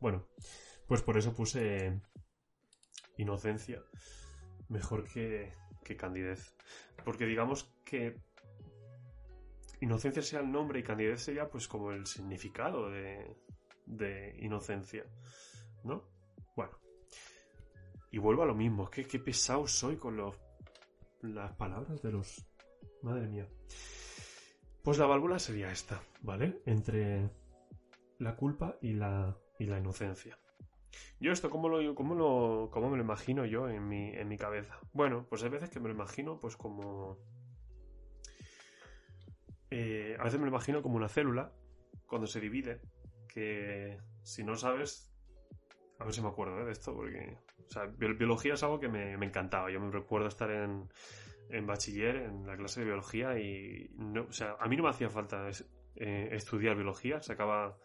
Bueno, pues por eso puse inocencia. Mejor que, que candidez. Porque digamos que inocencia sea el nombre y candidez sería pues como el significado de, de inocencia. ¿No? Bueno. Y vuelvo a lo mismo. Es que qué pesado soy con los, las palabras de los... Madre mía. Pues la válvula sería esta, ¿vale? Entre la culpa y la, y la inocencia. Yo esto, ¿cómo, lo, cómo, lo, ¿cómo me lo imagino yo en mi, en mi cabeza? Bueno, pues hay veces que me lo imagino pues como... eh, a veces me lo imagino como una célula cuando se divide, que si no sabes... A ver si me acuerdo ¿eh? de esto, porque... O sea, bi- biología es algo que me, me encantaba. Yo me recuerdo estar en, en bachiller, en la clase de biología, y no, o sea, a mí no me hacía falta eh, estudiar biología, sacaba,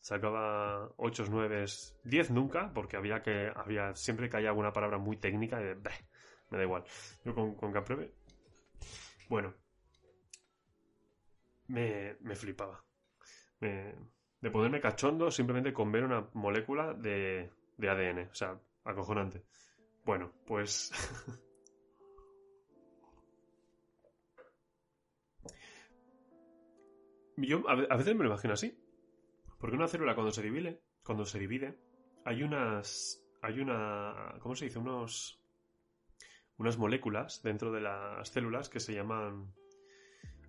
sacaba 8, 9, 10 nunca, porque había que, había, siempre que haya alguna palabra muy técnica, y, "Beh, me da igual. Yo con, con que apruebe. Bueno, me, me flipaba. Me- de ponerme cachondo simplemente con ver una molécula de, de ADN, o sea, acojonante. Bueno, pues Yo a ve- a veces me lo imagino así. Porque una célula cuando se divide, cuando se divide, hay unas, hay una, ¿cómo se dice? Unos, unas moléculas dentro de las células que se llaman,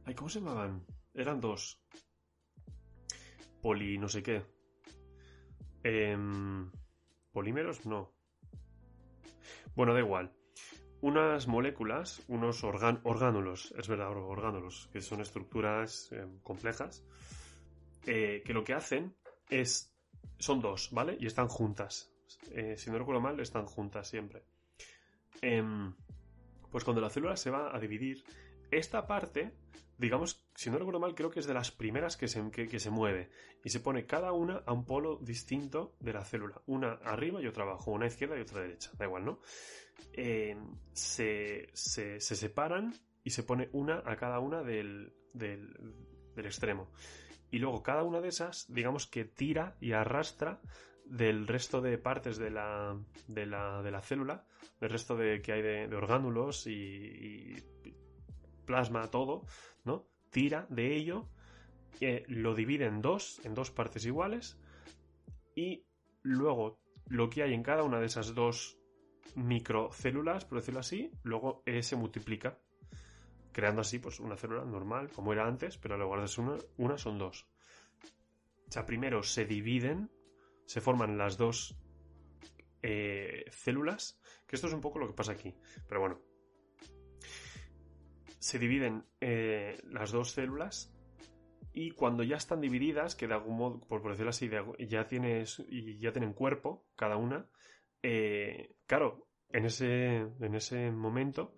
ay, ¿cómo se llamaban? Eran dos. Poli, no sé qué. Em, polímeros, no. Bueno, da igual. Unas moléculas, unos orgánulos, es verdad, or- orgánulos, que son estructuras eh, complejas, eh, que lo que hacen es, son dos, ¿vale? Y están juntas. Eh, si no recuerdo mal, están juntas siempre. Em, pues cuando la célula se va a dividir, esta parte, digamos, si no recuerdo mal, creo que es de las primeras que se, que, se mueve. Y se pone cada una a un polo distinto de la célula. Una arriba y otra abajo, una izquierda y otra derecha. Da igual, ¿no? Eh, se, se, se separan y se pone una a cada una del, del, extremo. Y luego cada una de esas, digamos que tira y arrastra del resto de partes de la, de la, de la célula, del resto de que hay de, orgánulos y plasma, todo, ¿no? Tira de ello, lo divide en dos, en dos partes iguales, y luego lo que hay en cada una de esas dos microcélulas, por decirlo así, luego eh, se multiplica, creando así pues una célula normal, como era antes, pero en lugar de ser una, una son dos. O sea, primero se dividen, se forman las dos eh, células, que esto es un poco lo que pasa aquí, pero bueno. Se dividen eh, las dos células y cuando ya están divididas, que de algún modo, por decirlo así, ya, tienes, ya tienen cuerpo cada una, eh, claro, en ese, en ese momento,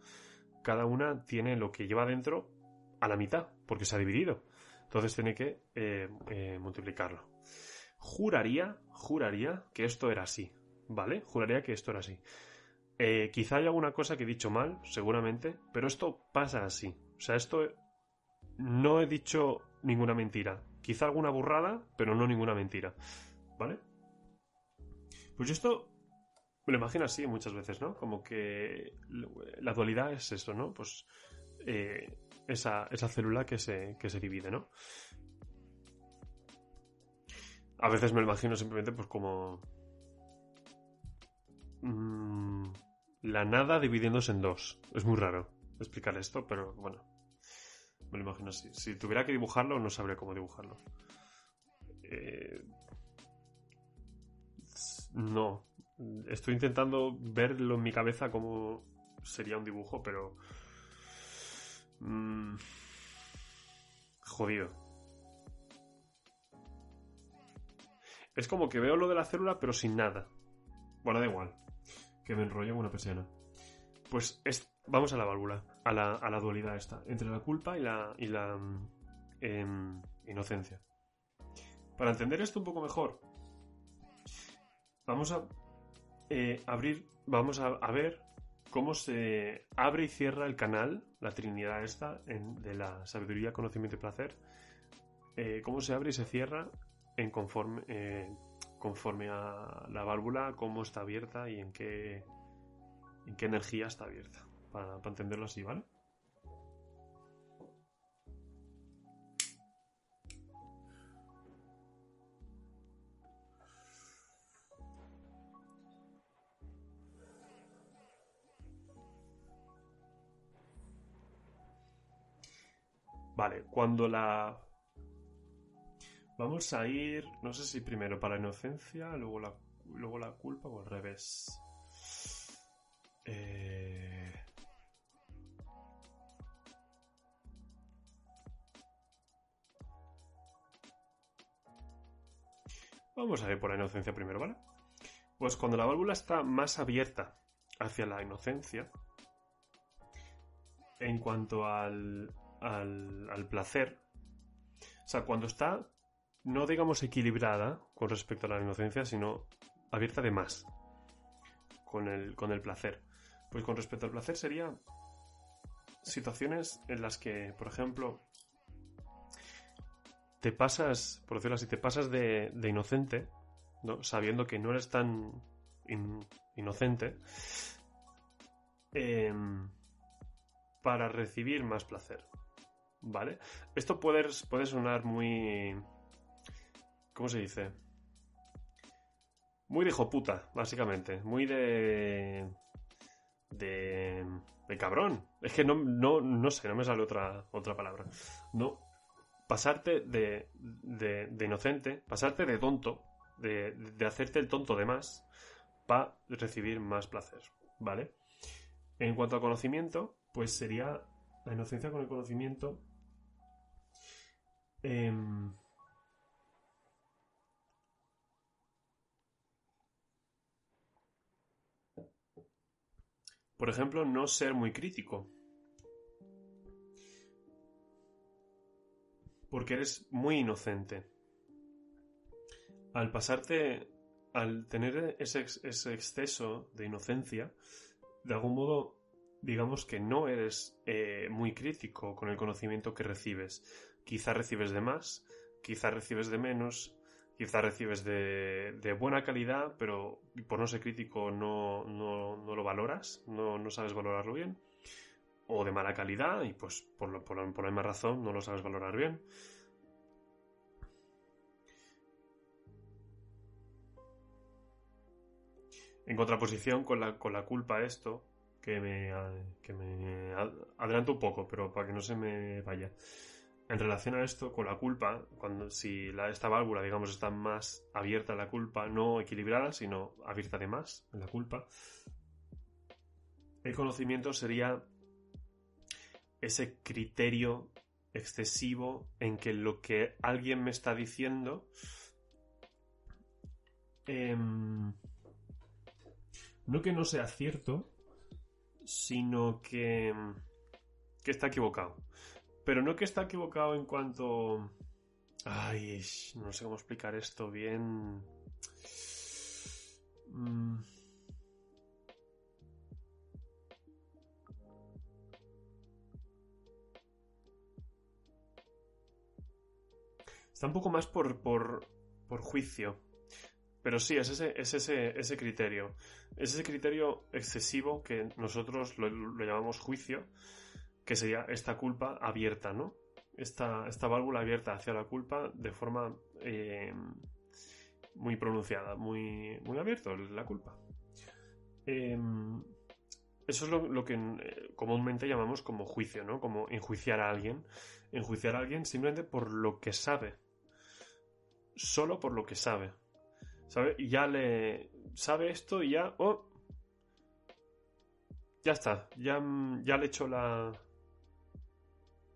cada una tiene lo que lleva dentro a la mitad. porque se ha dividido. Entonces tiene que eh, multiplicarlo. Juraría, juraría que esto era así, ¿vale? Juraría que esto era así. Eh, quizá haya alguna cosa que he dicho mal, seguramente, pero esto pasa así. O sea, esto no he dicho ninguna mentira. Quizá alguna burrada, pero no ninguna mentira. ¿Vale? Pues yo esto me lo imagino así muchas veces, ¿no? Como que la dualidad es eso, ¿no? Pues eh, esa, esa célula que se, que se divide, ¿no? A veces me lo imagino simplemente pues como... mm, la nada dividiéndose en dos. Es muy raro explicar esto, pero bueno. Me lo imagino así. Si tuviera que dibujarlo, no sabría cómo dibujarlo. Eh, no. Estoy intentando verlo en mi cabeza como sería un dibujo, pero... mm, jodido. Es como que veo lo de la célula, pero sin nada. Bueno, da igual. Que me enrollo en una persiana. Pues es, vamos a la válvula, a la, dualidad esta, entre la culpa y la, em, inocencia. Para entender esto un poco mejor, vamos a eh, abrir, vamos a, a ver cómo se abre y cierra el canal, la trinidad esta, en- de la sabiduría, conocimiento y placer, eh, cómo se abre y se cierra en conforme, eh, conforme a la válvula, cómo está abierta y en qué, en qué energía está abierta, para, entenderlo así, ¿vale? Vale, cuando la... Vamos a ir, no sé si primero para la inocencia, luego la, luego la culpa o al revés. Eh, Vamos a ir por la inocencia primero, ¿vale? Pues cuando la válvula está más abierta hacia la inocencia, en cuanto al, al, al placer, o sea, cuando está, no digamos equilibrada con respecto a la inocencia, sino abierta de más con el, con el placer. Pues con respecto al placer sería situaciones en las que, por ejemplo, te pasas, por decirlo así, te pasas de, de inocente, ¿no? sabiendo que no eres tan in- inocente, em, para recibir más placer. ¿Vale? Esto puede, puede sonar muy... ¿Cómo se dice? Muy de hijo puta, básicamente. Muy de... De... De cabrón. Es que no, no, no sé, no me sale otra, otra palabra. No. Pasarte de, de, inocente, pasarte de tonto, de, de hacerte el tonto de más, para recibir más placer. ¿Vale? En cuanto a conocimiento, pues sería la inocencia con el conocimiento. em, por ejemplo, no ser muy crítico. Porque eres muy inocente. Al pasarte, al tener ese, ex- ese exceso de inocencia, de algún modo, digamos que no eres eh, muy crítico con el conocimiento que recibes. Quizá recibes de más, quizá recibes de menos, quizá recibes de, buena calidad, pero por no ser crítico no, lo valoras, no, sabes valorarlo bien. O de mala calidad y pues por, lo- la- misma razón no lo sabes valorar bien. En contraposición con la, culpa esto, que me, adelanto un poco, pero para que no se me vaya. En relación a esto, con la culpa, cuando si esta válvula, digamos, está más abierta a la culpa, no equilibrada, sino abierta de más en la culpa, el conocimiento sería ese criterio excesivo en que lo que alguien me está diciendo em, no que no sea cierto, sino que, que está equivocado. Pero no que está equivocado en cuanto... Ay, no sé cómo explicar esto bien. Mm. Está un poco más por, por, por juicio. Pero sí, es ese, es ese, ese criterio. Es ese criterio excesivo que nosotros lo, lo llamamos juicio, que sería esta culpa abierta, ¿no? Esta, esta válvula abierta hacia la culpa de forma eh, muy pronunciada, muy, muy abierto la culpa. Eh, eso es lo, lo que eh, comúnmente llamamos como juicio, ¿no? Como enjuiciar a alguien. Enjuiciar a alguien simplemente por lo que sabe. Solo por lo que sabe. ¿Sabe? Y ya le. Sabe esto y ya. ¡Oh! Ya está. Ya, ya le echo la.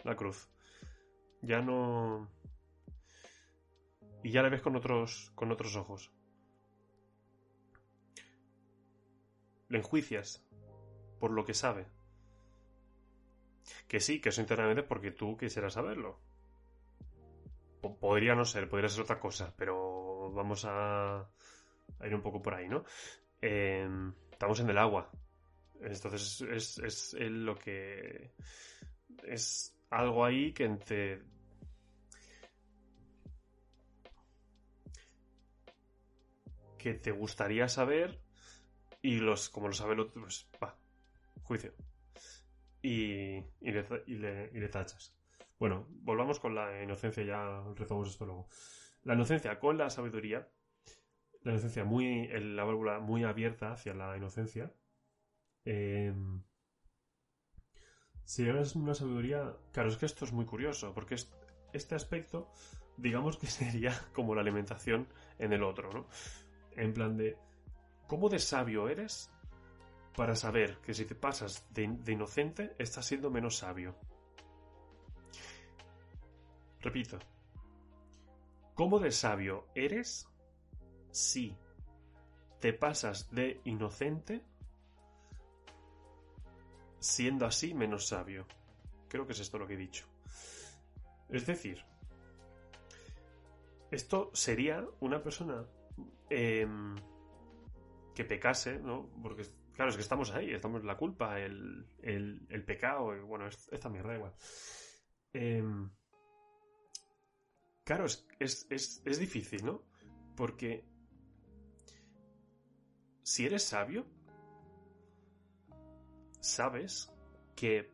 La cruz. Ya no. Y ya le ves con otros. con otros ojos. Le enjuicias. Por lo que sabe. Que sí, que eso internamente es porque tú quisieras saberlo. Podría no ser, podría ser otra cosa, pero vamos a, a ir un poco por ahí, ¿no? Eh, estamos en el agua. Entonces es, es, es lo que... Es algo ahí que te... que te gustaría saber y los como lo sabe el otro, pues va, juicio. Y, y, le, y, le, tachas. Bueno, volvamos con la inocencia, ya retomamos esto luego. La inocencia con la sabiduría, la inocencia muy, la válvula muy abierta hacia la inocencia, eh, si es una sabiduría, claro, es que esto es muy curioso, porque es, este aspecto, digamos que sería como la alimentación en el otro, ¿no? En plan de, ¿cómo de sabio eres para saber que si te pasas de, de inocente estás siendo menos sabio? Repito. ¿Cómo de sabio eres si te pasas de inocente siendo así menos sabio? Creo que es esto lo que he dicho. Es decir, esto sería una persona eh, que pecase, ¿no? Porque, claro, es que estamos ahí, estamos la culpa, el, el, pecado, bueno, esta mierda igual. Eh, Claro, es, es, es, es, difícil, ¿no? Porque si eres sabio, sabes que...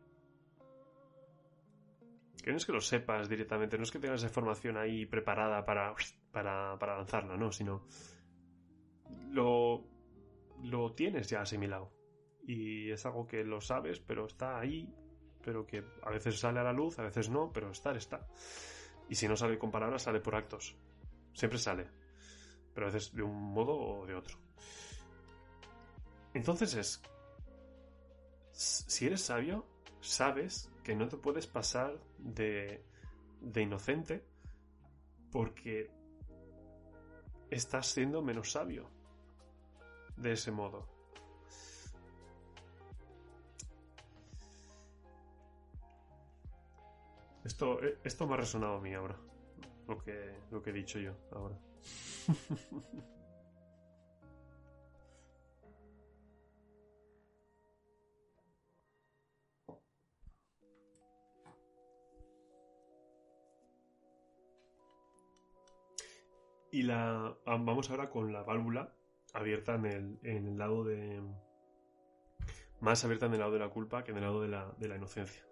Que no es que lo sepas directamente, no es que tengas esa información ahí preparada para, para, para lanzarla, no, sino lo, lo tienes ya asimilado. Y es algo que lo sabes, pero está ahí, pero que a veces sale a la luz, a veces no, pero estar está. Y si no sale con palabras, sale por actos. Siempre sale. Pero a veces de un modo o de otro. Entonces es... Si eres sabio, sabes que no te puedes pasar de, de inocente porque estás siendo menos sabio de ese modo. Esto, esto me ha resonado a mí ahora. Lo que, lo que he dicho yo ahora. y la vamos ahora con la válvula abierta en el, en el lado de más abierta en el lado de la culpa que en el lado de la, de la inocencia.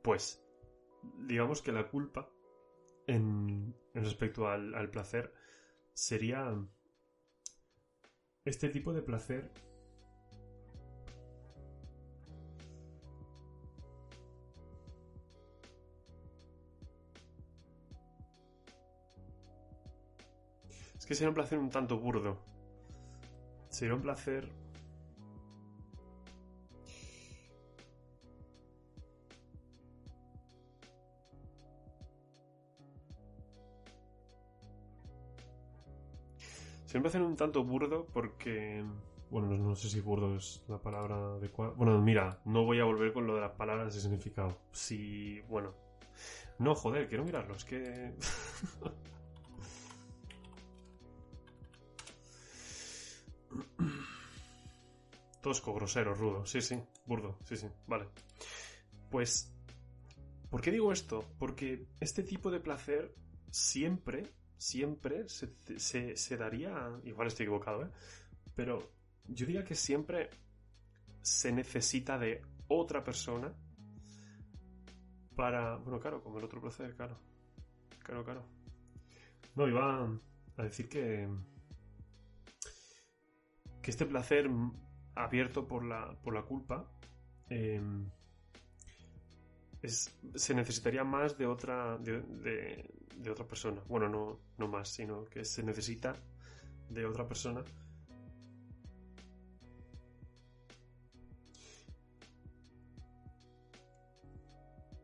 Pues digamos que la culpa en, respecto al, al, placer sería este tipo de placer que sería un placer un tanto burdo sería un placer Siempre hacen un tanto burdo porque... Bueno, no, no, sé si burdo es la palabra adecuada. Bueno, mira, no voy a volver con lo de las palabras de significado. Si, bueno, No, joder, quiero mirarlo, es que... Tosco, grosero, rudo. Sí, sí, burdo. Sí, sí, vale. Pues, ¿por qué digo esto? Porque este tipo de placer siempre, siempre se, se, daría... Igual estoy equivocado, ¿eh? Pero yo diría que siempre se necesita de otra persona para... Bueno, claro, como el otro placer, claro. Claro, claro. No, iba a decir que... Que este placer abierto por la, por la culpa eh, es, se necesitaría más de otra de, de, otra persona. Bueno no, no más sino que se necesita de otra persona.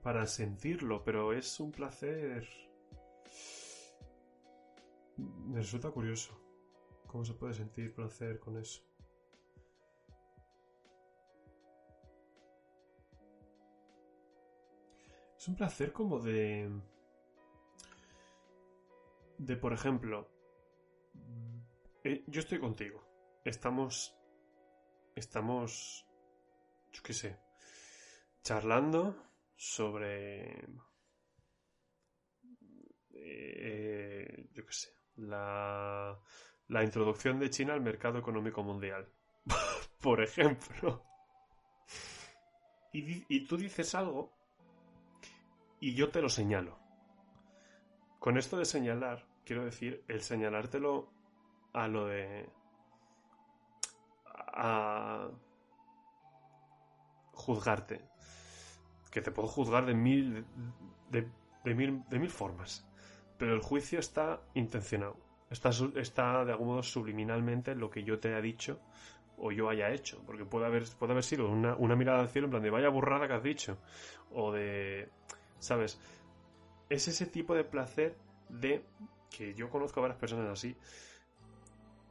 Para sentirlo pero es un placer. Me resulta curioso cómo se puede sentir placer con eso Es un placer como de... De, por ejemplo, eh, yo estoy contigo. Estamos... Estamos... Yo qué sé. Charlando sobre... Eh, yo qué sé. La, la introducción de China al mercado económico mundial. por ejemplo. Y, y tú dices algo y yo te lo señalo. Con esto de señalar, quiero decir, el señalártelo a lo de... a juzgarte. Que te puedo juzgar de mil... de, de mil, de mil formas. Pero el juicio está intencionado. Está, está de algún modo subliminalmente lo que yo te haya dicho o yo haya hecho. Porque puede haber, puede haber sido una, una mirada al cielo en plan de vaya burrada que has dicho. O de ¿Sabes? Es ese tipo de placer de que yo conozco a varias personas así.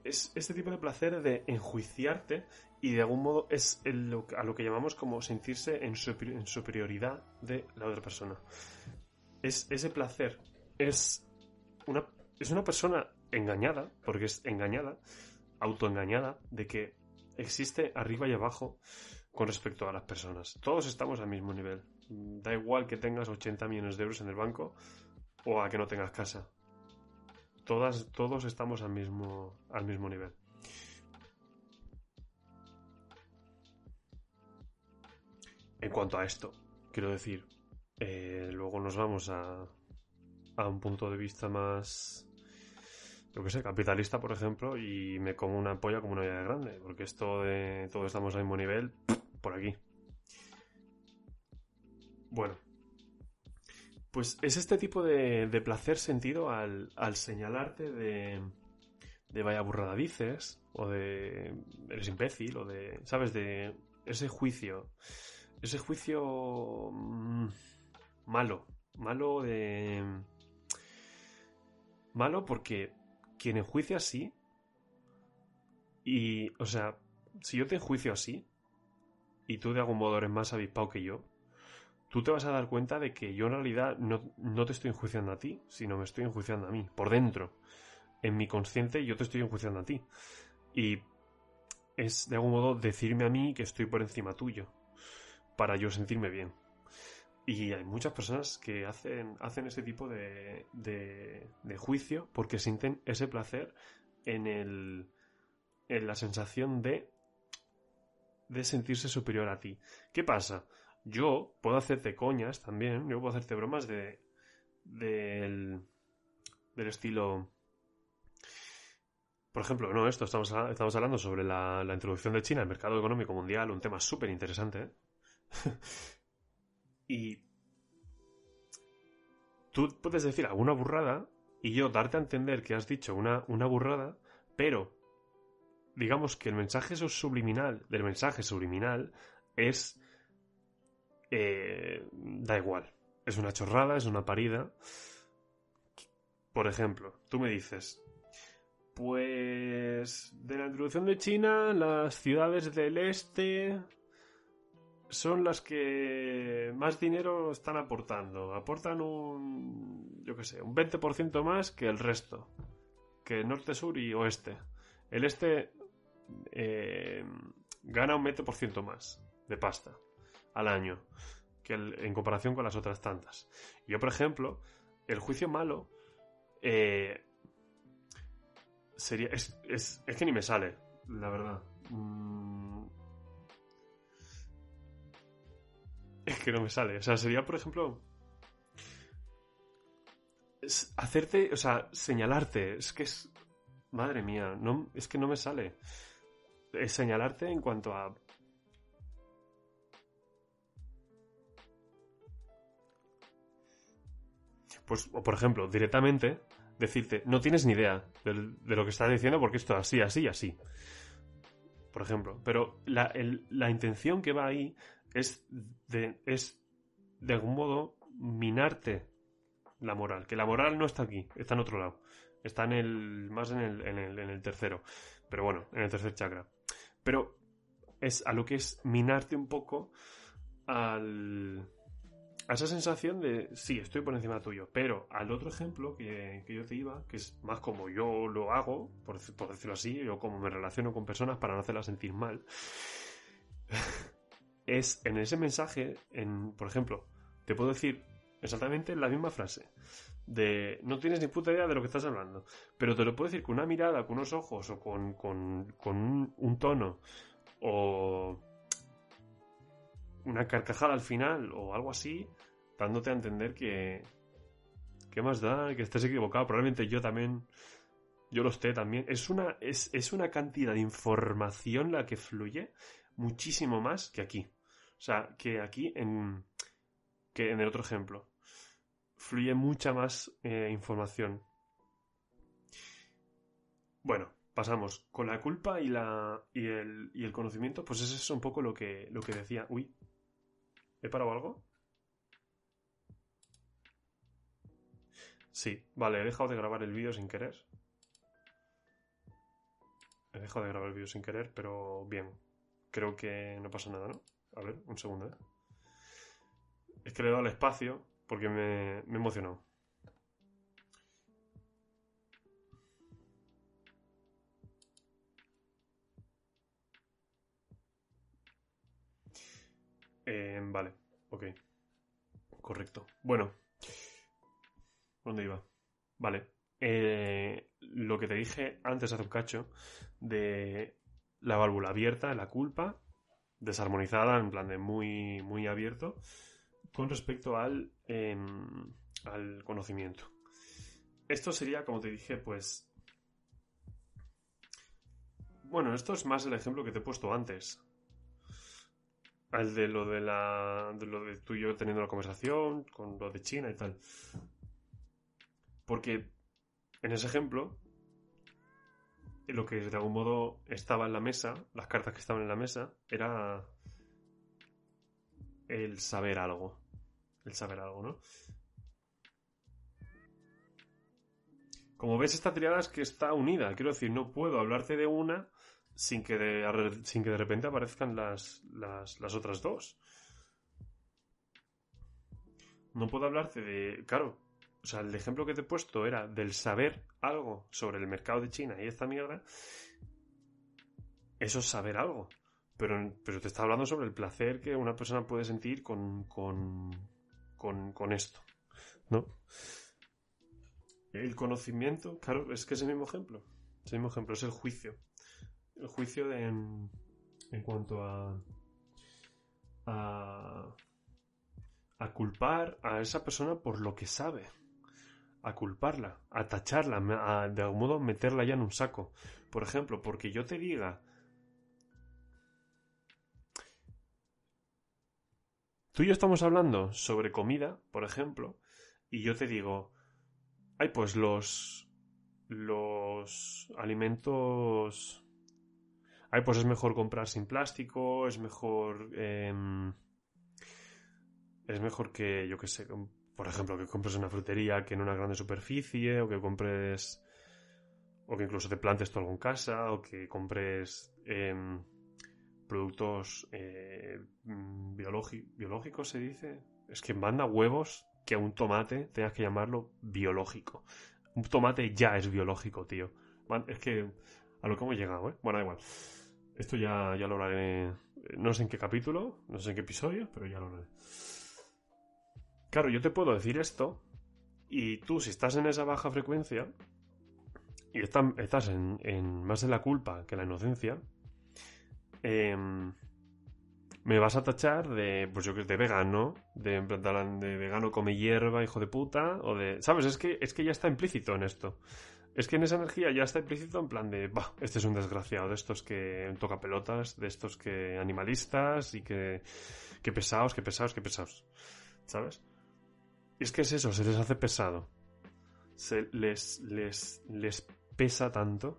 Es este tipo de placer de enjuiciarte y de algún modo es a lo que llamamos como sentirse en, superioridad de la otra persona. Es ese placer. Es una, es una persona engañada, porque es engañada, autoengañada, de que existe arriba y abajo con respecto a las personas. Todos estamos al mismo nivel. Da igual que tengas 80 millones de euros en el banco o a que no tengas casa. Todas, todos estamos al mismo, al mismo nivel. En cuanto a esto, quiero decir, eh, luego nos vamos a, a un punto de vista más, yo que sé, capitalista, por ejemplo, y me como una polla como una olla grande, porque esto de todos estamos al mismo nivel, por aquí. Bueno, pues es este tipo de, placer sentido al, al señalarte de, de vaya burrada dices, o de eres imbécil, o de, ¿sabes? De ese juicio, ese juicio mmm, malo, malo de... Malo porque quien enjuicia así, y, o sea, si yo te enjuicio así, y tú de algún modo eres más avispado que yo, tú te vas a dar cuenta de que yo en realidad no, no, te estoy enjuiciando a ti, sino me estoy enjuiciando a mí, por dentro. En mi consciente yo te estoy enjuiciando a ti. Y es de algún modo decirme a mí que estoy por encima tuyo, para yo sentirme bien. Y hay muchas personas que hacen, hacen ese tipo de, de, de juicio porque sienten ese placer en, el, en la sensación de, de sentirse superior a ti. ¿Qué pasa? Yo puedo hacerte coñas también, yo puedo hacerte bromas de del, del estilo por ejemplo, no, esto estamos, estamos hablando sobre la, la, introducción de China al mercado económico mundial, un tema súper interesante. ¿eh? y tú puedes decir alguna burrada y yo darte a entender que has dicho una, una burrada, pero digamos que el mensaje subliminal del mensaje subliminal es eh, da igual. Es una chorrada, es una parida. Por ejemplo, tú me dices, pues de la introducción de China, las ciudades del este son las que más dinero están aportando. Aportan un, yo qué sé, un 20% más que el resto. Que norte, sur y oeste. El este eh, gana un 20% más de pasta al año que en comparación con las otras tantas. Yo, por ejemplo, el juicio malo eh, sería... Es, es, es que ni me sale, la verdad. Mm. Es que no me sale. O sea, sería, por ejemplo... hacerte, o sea, señalarte. Es que es... Madre mía, no, es que no me sale. Es señalarte en cuanto a... Pues, o por ejemplo, directamente decirte, no tienes ni idea de, lo que estás diciendo porque esto es así, así, así. Por ejemplo. Pero la, la intención que va ahí es de, es de algún modo minarte la moral. Que la moral no está aquí, está en otro lado. Está en el. más en el, en el, en el tercero. Pero bueno, en el tercer chakra. Pero es a lo que es minarte un poco al. A esa sensación de sí, estoy por encima tuyo. Pero al otro ejemplo que, que yo te iba, que es más como yo lo hago, por, por decirlo así, o como me relaciono con personas para no hacerlas sentir mal. es en ese mensaje, en, por ejemplo, te puedo decir exactamente la misma frase. De no tienes ni puta idea de lo que estás hablando. Pero te lo puedo decir con una mirada, con unos ojos, o con, con, con un tono, o una carcajada al final, o algo así, dándote a entender que. ¿Qué más da? Que estés equivocado. Probablemente yo también. Yo lo esté también. Es una, es, es una cantidad de información la que fluye muchísimo más que aquí. O sea, que aquí en. que en el otro ejemplo. Fluye mucha más eh, información. Bueno, pasamos. Con la culpa y la. y el, y el conocimiento, pues eso es un poco lo que, lo que decía. Uy. ¿He parado algo? Sí, vale, he dejado de grabar el vídeo sin querer. He dejado de grabar el vídeo sin querer, pero bien. Creo que no pasa nada, ¿no? A ver, un segundo, ¿eh? Es que le he dado al espacio porque me, me he Eh, vale, ok. Correcto. Bueno. ¿Dónde iba? Vale. Eh, lo que te dije antes hace un cacho de la válvula abierta, la culpa, desarmonizada, en plan de muy, muy abierto, con respecto al, em, al conocimiento. Esto sería, como te dije, pues... Bueno, esto es más el ejemplo que te he puesto antes. Al de lo de la. de lo de tú y yo teniendo la conversación, con lo de China y tal. Porque en ese ejemplo, lo que de algún modo estaba en la mesa, las cartas que estaban en la mesa, era el saber algo. El saber algo, ¿no? Como ves, esta triada es que está unida. Quiero decir, no puedo hablarte de una sin que de, sin que de repente aparezcan las, las, otras dos. No puedo hablarte de. Claro, o sea, el ejemplo que te he puesto era del saber algo sobre el mercado de China y esta mierda. Eso es saber algo. Pero, pero te está hablando sobre el placer que una persona puede sentir con, con, con, con esto. ¿No? El conocimiento, claro, es que es el mismo ejemplo. Es el mismo ejemplo, es el juicio. El juicio de, en, en cuanto a, a. a culpar a esa persona por lo que sabe. A culparla, a tacharla, de algún modo meterla ya en un saco. Por ejemplo, porque yo te diga. Tú y yo estamos hablando sobre comida, por ejemplo, y yo te digo, ay, pues los los alimentos ay, pues es mejor comprar sin plástico, es mejor eh, es mejor que, yo que sé, por ejemplo, que compres en una frutería que en una grande superficie, o que compres o que incluso te plantes algo en casa, o que compres eh, productos eh, biológicos, se dice. Es que manda huevos que un tomate tengas que llamarlo biológico. Un tomate ya es biológico, tío. Es que a lo que hemos llegado, ¿eh? Bueno, da igual. Esto ya, ya lo hablaré. No sé en qué capítulo, no sé en qué episodio, pero ya lo hablaré. Claro, yo te puedo decir esto, y tú, si estás en esa baja frecuencia, y está- estás en, en más de la culpa que la inocencia, em, me vas a tachar de, pues yo que de vegano, de, en plan, de vegano come hierba, hijo de puta, o de... ¿Sabes? Es que, es que ya está implícito en esto. Es que en esa energía ya está implícito en plan de, bah, este es un desgraciado, de estos que toca pelotas, de estos que animalistas y que, que pesados, que pesados, que pesados. ¿Sabes? Y es que es eso, se les hace pesado. Se les, les, les pesa tanto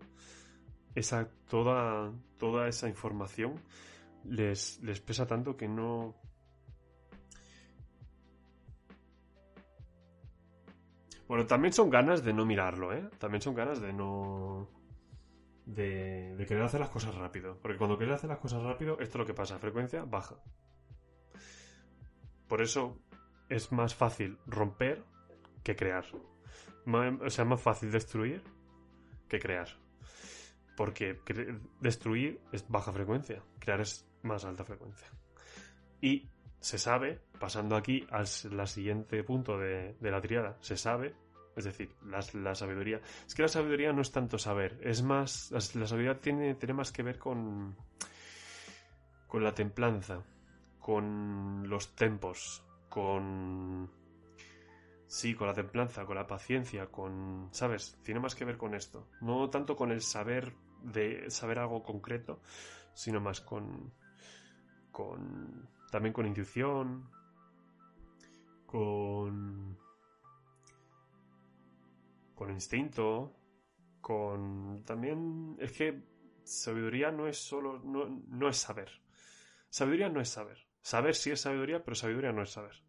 esa, toda, toda esa información les, les pesa tanto que no... Bueno, también son ganas de no mirarlo, ¿eh? También son ganas de no... De, de querer hacer las cosas rápido. Porque cuando quieres hacer las cosas rápido, esto es lo que pasa, frecuencia baja. Por eso es más fácil romper que crear. O sea, es más fácil destruir que crear. Porque destruir es baja frecuencia, crear es más alta frecuencia. Y se sabe, pasando aquí al siguiente punto de, la triada, se sabe, es decir, la, sabiduría. Es que la sabiduría no es tanto saber, es más. La, la sabiduría tiene, tiene más que ver con. con la templanza, con los tempos, con. Sí, con la templanza, con la paciencia, con... ¿Sabes? Tiene más que ver con esto. No tanto con el saber de saber algo concreto, sino más con... con... también con intuición, con... con instinto, con... también... es que sabiduría no es solo... no, no es saber. Sabiduría no es saber. Saber sí es sabiduría, pero sabiduría no es saber.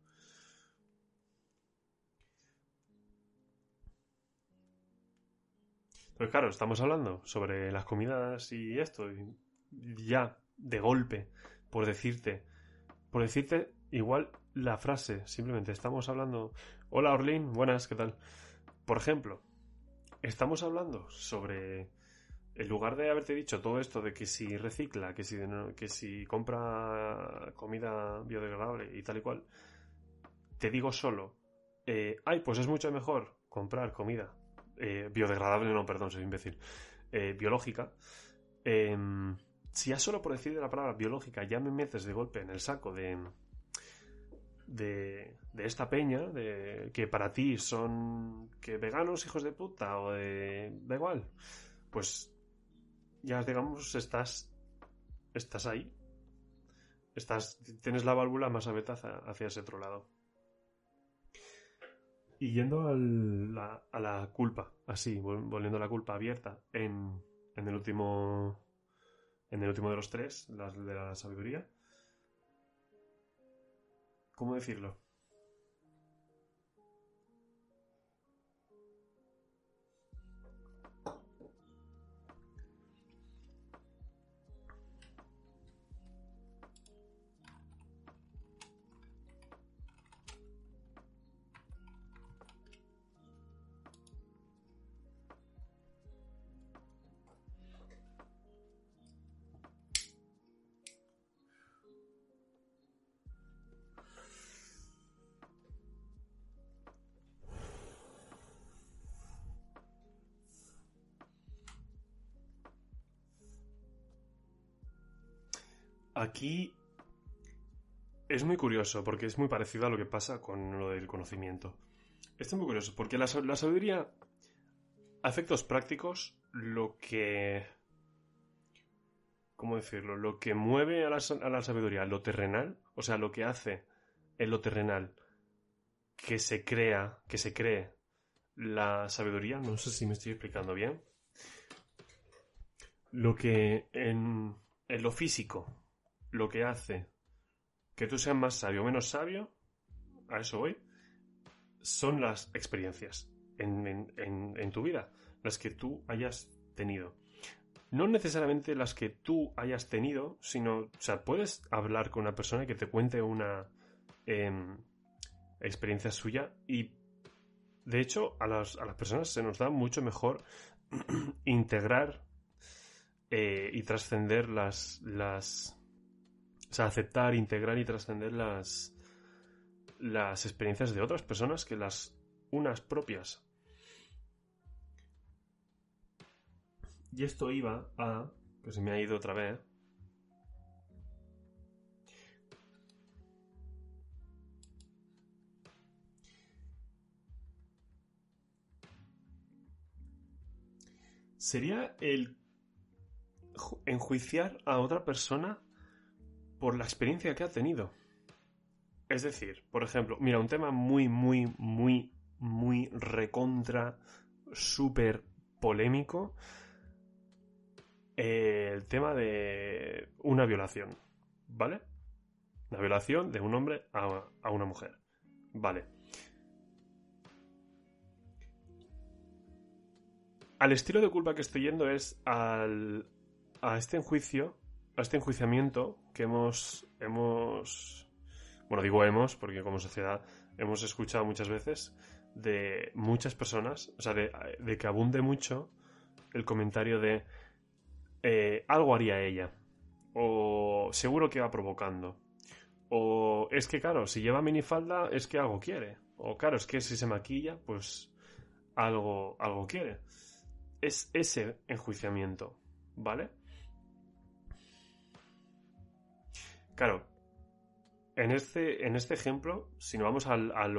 Pero claro, estamos hablando sobre las comidas y esto, y ya, de golpe, por decirte, por decirte igual la frase, simplemente estamos hablando, hola Orlin, buenas, ¿qué tal? Por ejemplo, estamos hablando sobre, en lugar de haberte dicho todo esto de que si recicla, que si, que si compra comida biodegradable y tal y cual, te digo solo, eh, ay, pues es mucho mejor comprar comida eh, biodegradable, no, perdón, soy imbécil, eh, biológica, em, si ya solo por decir de la palabra biológica ya me metes de golpe en el saco de, de, de esta peña, de que para ti son que veganos, hijos de puta, o de... da igual, pues ya digamos estás, estás ahí, estás, tienes la válvula más abierta hacia, ese otro lado. Y yendo al- la- a la culpa, así, vol- volviendo a la culpa abierta en, en el último. En el último de los tres, las de la sabiduría. ¿Cómo decirlo? Aquí es muy curioso porque es muy parecido a lo que pasa con lo del conocimiento. Esto es muy curioso porque la, sa- la sabiduría, a efectos prácticos, lo que... ¿Cómo decirlo? Lo que mueve a la, a sabiduría, lo terrenal, o sea, lo que hace en lo terrenal que se crea, que se cree la sabiduría, no sé si me estoy explicando bien. Lo que en lo físico, lo que hace que tú seas más sabio o menos sabio, a eso voy, son las experiencias en, en- tu vida, las que tú hayas tenido. no necesariamente las que tú hayas tenido, sino, o sea, puedes hablar con una persona que te cuente una em, experiencia suya y, de hecho, a las, a las personas se nos da mucho mejor integrar eh, y trascender las, las... O sea, aceptar, integrar y trascender las, las experiencias de otras personas que las unas propias. Y esto iba a... que se me ha ido otra vez. Sería el ju- enjuiciar a otra persona por la experiencia que ha tenido. Es decir, por ejemplo, mira, un tema muy, muy, muy, muy recontra, súper polémico. eh, el tema de una violación, ¿vale? La violación de un hombre a, a una mujer, ¿vale? Al estilo de culpa que estoy yendo es al, a este enjuicio, a este enjuiciamiento que hemos, hemos, bueno, digo hemos porque como sociedad hemos escuchado muchas veces de muchas personas, o sea, de, que abunde mucho el comentario de eh, algo haría ella, o seguro que va provocando, o es que claro, si lleva minifalda es que algo quiere, o claro, es que si se maquilla, pues algo, algo quiere. Es ese enjuiciamiento, ¿vale? Claro, en este, en este ejemplo, si nos vamos al, al,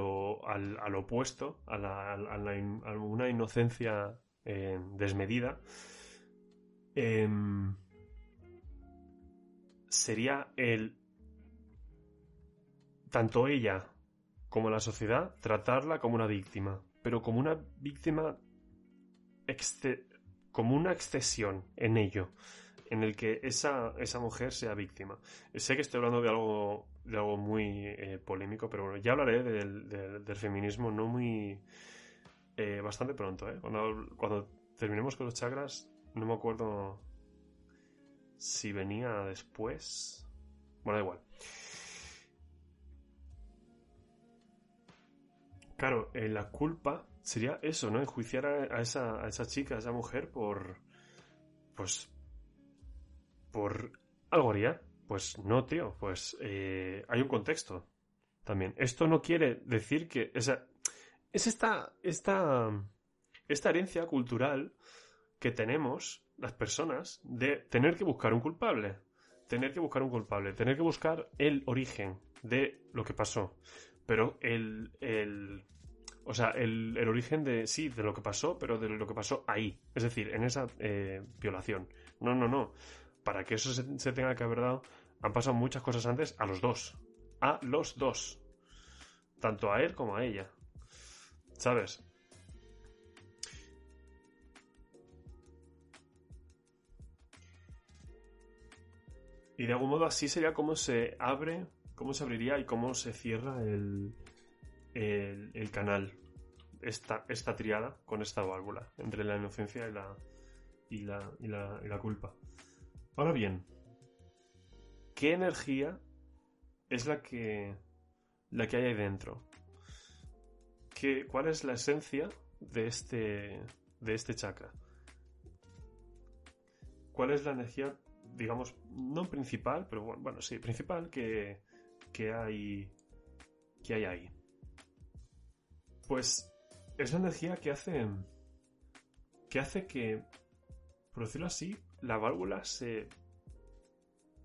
al opuesto, a, la, a una inocencia eh, desmedida, em, sería el tanto ella como la sociedad tratarla como una víctima, pero como una víctima exce- como una excesión en ello, en el que esa, esa mujer sea víctima. Sé que estoy hablando de algo, de algo muy eh, polémico, pero bueno, ya hablaré del, del- feminismo no muy... eh, bastante pronto, ¿eh? Cuando, cuando terminemos con los chakras, no me acuerdo si venía después. Bueno, da igual. Claro, eh, la culpa sería eso, ¿no? Enjuiciar a esa, a esa chica, a esa mujer por... Pues... Por... ¿Algo haría? Pues no, tío. Pues eh, hay un contexto también. Esto no quiere decir que... Es esta, esta, esta herencia cultural que tenemos las personas de tener que buscar un culpable. Tener que buscar un culpable. Tener que buscar el origen de lo que pasó. Pero el, el o sea, el, el origen de, sí, de lo que pasó, pero de lo que pasó ahí. Es decir, en esa eh, violación. No, no, no. Para que eso se, tenga que haber dado, han pasado muchas cosas antes a los dos. A los dos. Tanto a él como a ella. ¿Sabes? Y de algún modo así sería como se abre, cómo se abriría y cómo se cierra el, el, el canal. Esta, esta triada con esta válvula entre la inocencia y la, y la, y la, y la culpa. Ahora bien, ¿qué energía es la que, la que hay ahí dentro? ¿Qué, ¿Cuál es la esencia de este, de este chakra? ¿Cuál es la energía, digamos, no principal, pero bueno, bueno sí, principal que, que, hay, que hay ahí? Pues es la energía que hace que hace que, por decirlo así, la válvula se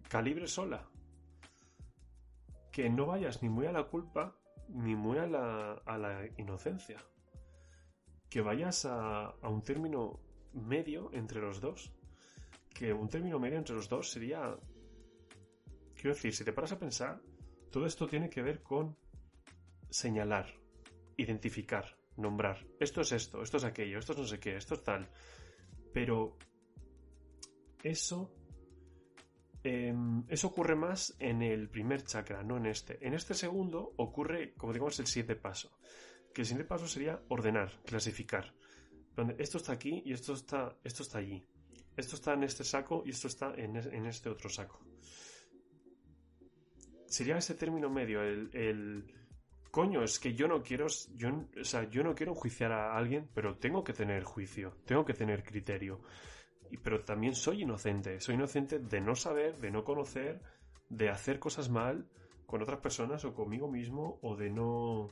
calibre sola. Que no vayas ni muy a la culpa ni muy a la, a la inocencia. Que vayas a, a un término medio entre los dos. Que un término medio entre los dos sería... Quiero decir, si te paras a pensar, todo esto tiene que ver con señalar, identificar, nombrar. Esto es esto, esto es aquello, esto es no sé qué, esto es tal. Pero eso eh, eso ocurre más en el primer chakra, no en este. En este segundo ocurre, como digamos, el siguiente paso. Que el siguiente paso sería ordenar, clasificar. Donde esto está aquí y esto está, esto está allí. esto está en este saco y esto está en, en este otro saco. Sería ese término medio, el, coño, es que yo no quiero, yo, o sea, yo no quiero enjuiciar a alguien, pero tengo que tener juicio, tengo que tener criterio. Pero también soy inocente, soy inocente de no saber, de no conocer, de hacer cosas mal con otras personas o conmigo mismo o de no...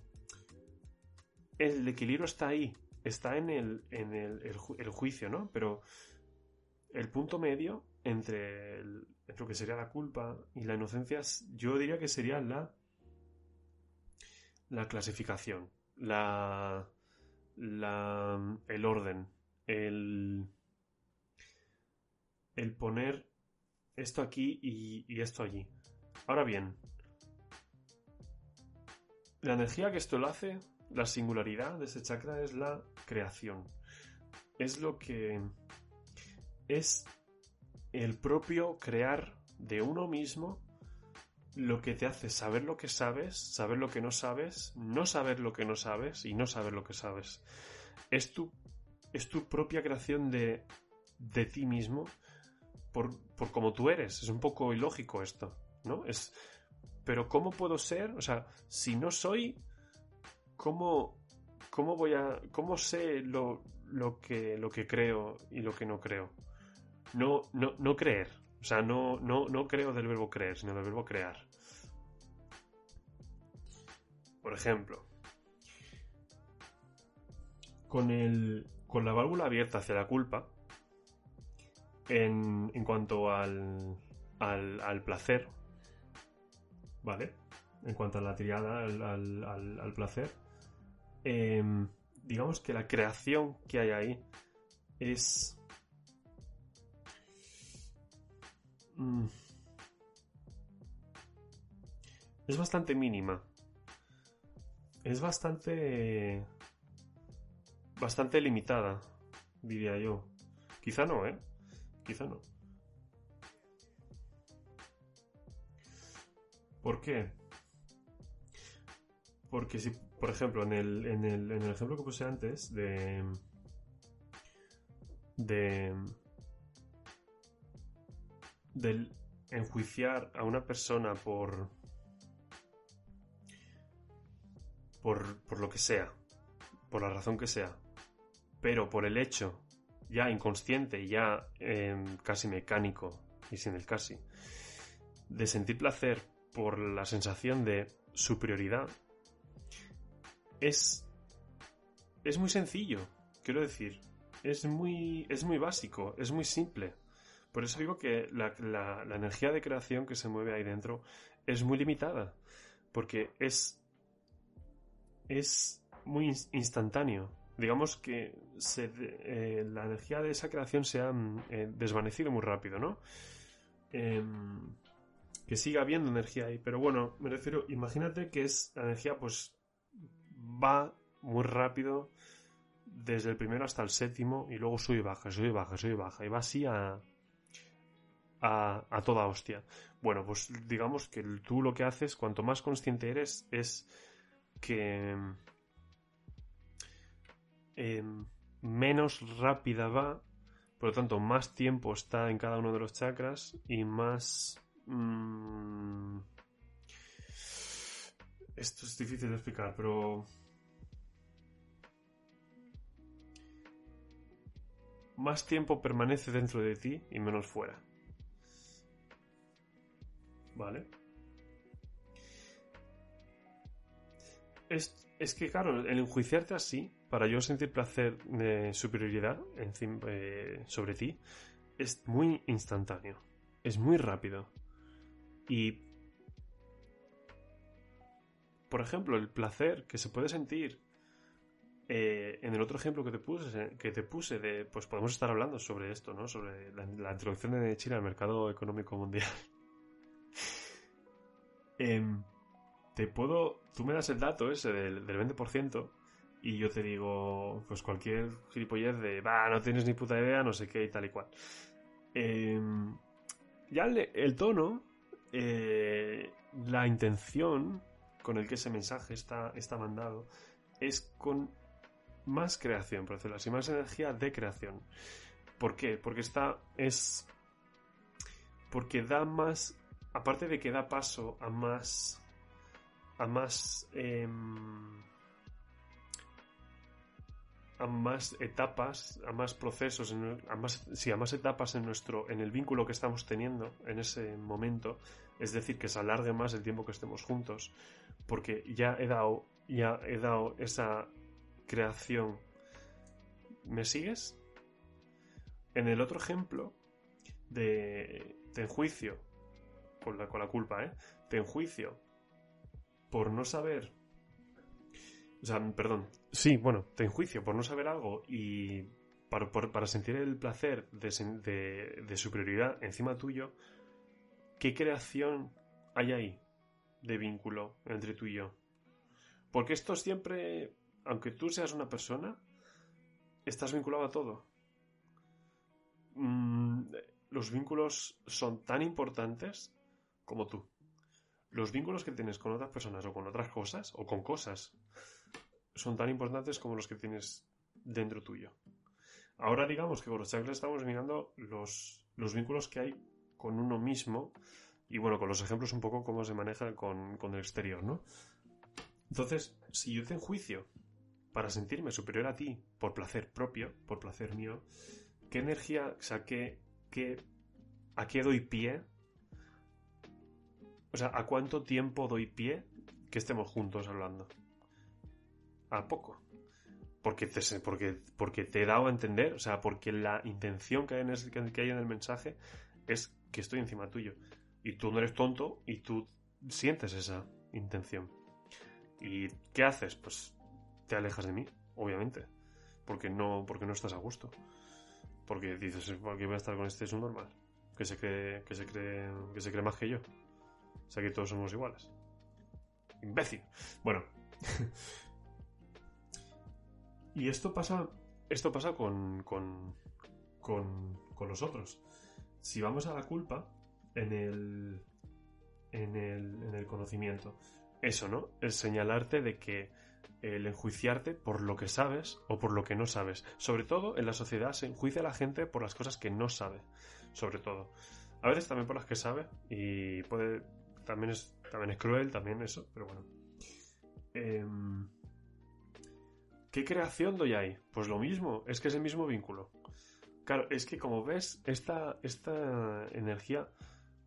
El equilibrio está ahí, está en el, en el, el ju- el juicio, ¿no? Pero el punto medio entre, entre lo que sería la culpa y la inocencia, yo diría que sería la, la clasificación, la, la, el orden, el, el poner esto aquí y, esto allí. Ahora bien, la energía que esto lo hace, la singularidad de este chakra es la creación. Es lo que es el propio crear de uno mismo lo que te hace saber lo que sabes, saber lo que no sabes, no saber lo que no sabes y no saber lo que sabes. Es tu, es tu propia creación de, de ti mismo por, por como tú eres. Es un poco ilógico esto, ¿no? Es, pero ¿cómo puedo ser? O sea, si no soy, ¿cómo, cómo voy a, cómo sé lo, lo que, lo que creo y lo que no creo? No, no, no creer. O sea, no, no, no creo del verbo creer, sino del verbo crear. Por ejemplo, con, el, con la válvula abierta hacia la culpa, en, cuanto al, al, placer, ¿vale? En cuanto a la triada, al- al placer, em, digamos que la creación que hay ahí es... mm, es bastante mínima. Es bastante... Bastante limitada, diría yo. Quizá no, ¿eh? Quizá no. ¿Por qué? Porque si, por ejemplo, en el, en el, en el ejemplo que puse antes de... de... del enjuiciar a una persona por... por, por lo que sea, por la razón que sea, pero por el hecho ya inconsciente, ya em, casi mecánico y sin el casi, de sentir placer por la sensación de superioridad, es, es muy sencillo, quiero decir, es muy, es muy básico, es muy simple. Por eso digo que la, la- la energía de creación que se mueve ahí dentro es muy limitada, porque es, es muy ins- instantáneo. Digamos que eh, la energía de esa creación se ha mm, eh, desvanecido muy rápido, ¿no? Em, que siga habiendo energía ahí. Pero bueno, me refiero, imagínate que es la energía, pues va muy rápido desde el primero hasta el séptimo y luego sube y baja, sube y baja, sube y baja. Y va así a, a, a toda hostia. Bueno, pues digamos que tú lo que haces, cuanto más consciente eres, es que em, menos rápida va, por lo tanto, más tiempo está en cada uno de los chakras y más... mm, esto es difícil de explicar, pero... Más tiempo permanece dentro de ti y menos fuera. ¿Vale? Es, es que, claro, el enjuiciarte así, para yo sentir placer de superioridad encima, eh, sobre ti, es muy instantáneo. Es muy rápido. Y, por ejemplo, el placer que se puede sentir eh, en el otro ejemplo que te puse, que te puse de, pues podemos estar hablando sobre esto, ¿no? Sobre la, la introducción de China al mercado económico mundial. Em, te puedo, tú me das el dato ese del, del 20% y yo te digo, pues cualquier gilipollez de, va, no tienes ni puta idea, no sé qué y tal y cual. Em, ya el, tono, eh, la intención con el que ese mensaje está, está mandado es con más creación, por decirlo así, más energía de creación. ¿Por qué? Porque está. es. Porque da más. Aparte de que da paso a más. a más. em, a más etapas, a más procesos, a más, a más etapas en nuestro, en el vínculo que estamos teniendo en ese momento, es decir, que se alargue más el tiempo que estemos juntos, porque ya he dado, ya he dado esa creación. ¿Me sigues? En el otro ejemplo de te enjuicio con la, con la culpa, ¿eh? Te enjuicio por no saber o sea, perdón. Sí, bueno, te enjuicio por no saber algo y para, por- para sentir el placer de- de superioridad encima tuyo, ¿qué creación hay ahí de vínculo entre tú y yo? Porque esto siempre, aunque tú seas una persona, estás vinculado a todo. Mm, los vínculos son tan importantes como tú. Los vínculos que tienes con otras personas o con otras cosas o con cosas son tan importantes como los que tienes dentro tuyo. Ahora digamos que con los chakras estamos mirando los, los vínculos que hay con uno mismo y bueno, con los ejemplos un poco cómo se maneja con, con el exterior, ¿no? Entonces, si yo te enjuicio para sentirme superior a ti por placer propio, por placer mío, ¿qué energía, o sea, qué, a qué doy pie? O sea, ¿a cuánto tiempo doy pie que estemos juntos hablando? A poco. Porque te, porque, porque te he dado a entender, o sea, porque la intención que hay, en ese- que hay en el mensaje es que estoy encima tuyo. Y tú no eres tonto y tú sientes esa intención. ¿Y qué haces? Pues te alejas de mí, obviamente. Porque no, porque no estás a gusto. Porque dices, ¿por qué voy a estar con este subnormal? Que se cree, que se cree, que se cree más que yo. O sea que todos somos iguales. Imbécil. Bueno. Y esto pasa, esto pasa con, con, con, con los otros. Si vamos a la culpa en el, en el, en el conocimiento, eso, ¿no? El señalarte de que el enjuiciarte por lo que sabes o por lo que no sabes. Sobre todo en la sociedad se enjuicia a la gente por las cosas que no sabe. Sobre todo. A veces también por las que sabe y puede... También es, también es cruel, también eso, pero bueno. Em, ¿Qué creación doy ahí? Pues lo mismo, es que es el mismo vínculo. Claro, es que como ves, esta, esta energía,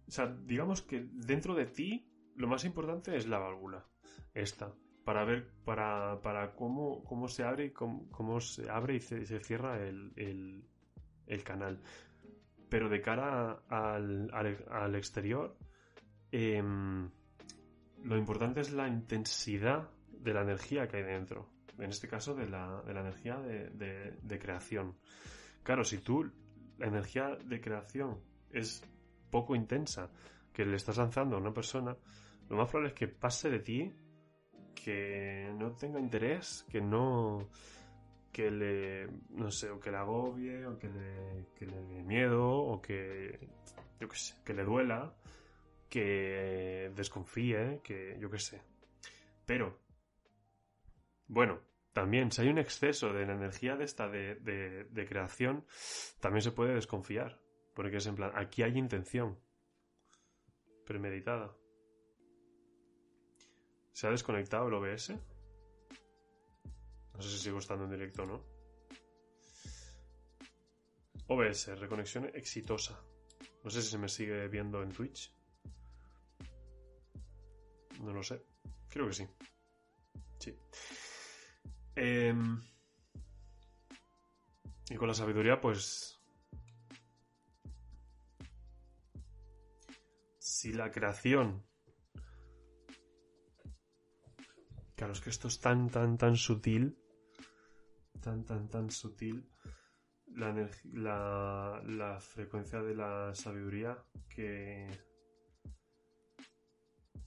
o sea, digamos que dentro de ti lo más importante es la válvula, esta, para ver, para, para cómo, cómo se abre y cómo, cómo se abre y se, cierra el, el, canal. Pero de cara al, al, al exterior, em, lo importante es la intensidad de la energía que hay dentro. En este caso, de la, de la energía de, de- creación. Claro, si tú la energía de creación es poco intensa, que le estás lanzando a una persona, lo más probable es que pase de ti, que no tenga interés, que no que le no sé, o que le agobie, o que le, que le dé miedo, o que yo qué sé, que le duela, que desconfíe, que yo qué sé. Pero, bueno, también si hay un exceso de la energía de esta de, de- creación, también se puede desconfiar. Porque es en plan, aquí hay intención premeditada. ¿Se ha desconectado el OBS? No sé si sigo estando en directo o no. OBS, reconexión exitosa. No sé si se me sigue viendo en Twitch. No lo sé. Creo que sí. Sí. Em, y con la sabiduría, pues... Si la creación... Claro, es que esto es tan, tan, tan sutil. Tan, tan, tan sutil. La, la frecuencia de la sabiduría que...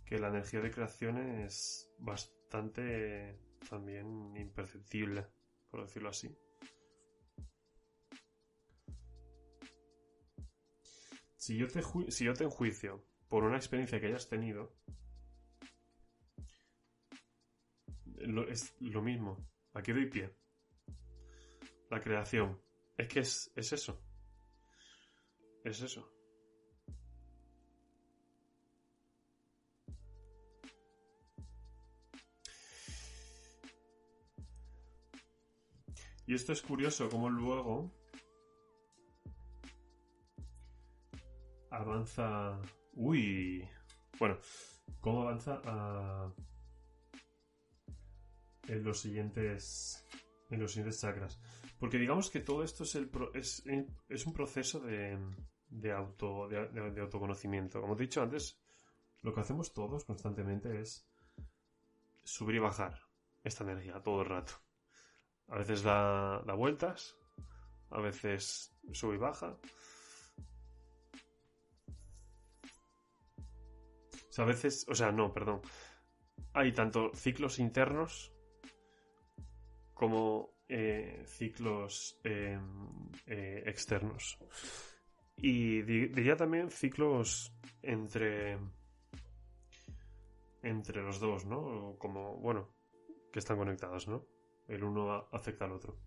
Que la energía de creación es bastante también imperceptible, por decirlo así. Si yo te, si yo te enjuicio por una experiencia que hayas tenido, lo- es lo mismo. Aquí doy pie. La creación. Es que es, es eso. es eso. Y esto es curioso, como luego avanza. Uy. Bueno, cómo avanza a... en los siguientes en los siguientes chakras. Porque digamos que todo esto es, un proceso de, auto, de, de- autoconocimiento. Como he dicho antes, lo que hacemos todos constantemente es subir y bajar esta energía todo el rato. A veces da, vueltas, a veces sube y baja. O sea, a veces, o sea, no, perdón. Hay tanto ciclos internos como eh, ciclos eh, eh, externos. Y di- diría también ciclos entre entre los dos, ¿no? Como, bueno, que están conectados, ¿no? El uno afecta al otro.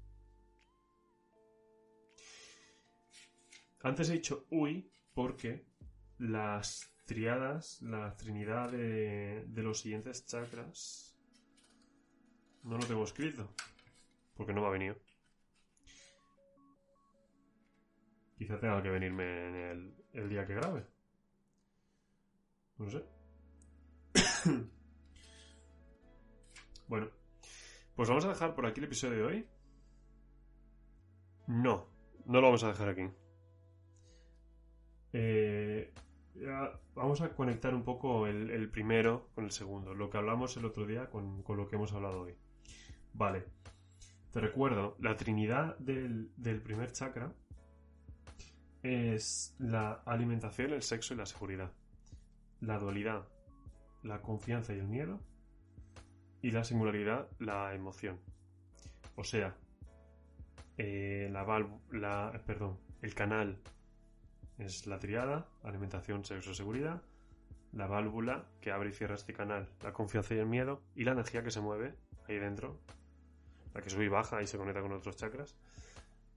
Antes he dicho uy porque las triadas, la trinidad de, de los siguientes chakras no lo tengo escrito porque no me ha venido. Quizá tenga que venirme en el, el día que grabe. No sé. bueno, pues vamos a dejar por aquí el episodio de hoy. No, no lo vamos a dejar aquí. Eh, vamos a conectar un poco el, el primero con el segundo, lo que hablamos el otro día con, con lo que hemos hablado hoy. Vale, te recuerdo, la trinidad del, del primer chakra es la alimentación, el sexo y la seguridad. La dualidad, la confianza y el miedo. Y la singularidad, la emoción. O sea, eh, la la, perdón, el canal es la triada, alimentación, sexo, seguridad. La válvula que abre y cierra este canal, la confianza y el miedo. Y la energía que se mueve ahí dentro, la que sube y baja y se conecta con otros chakras.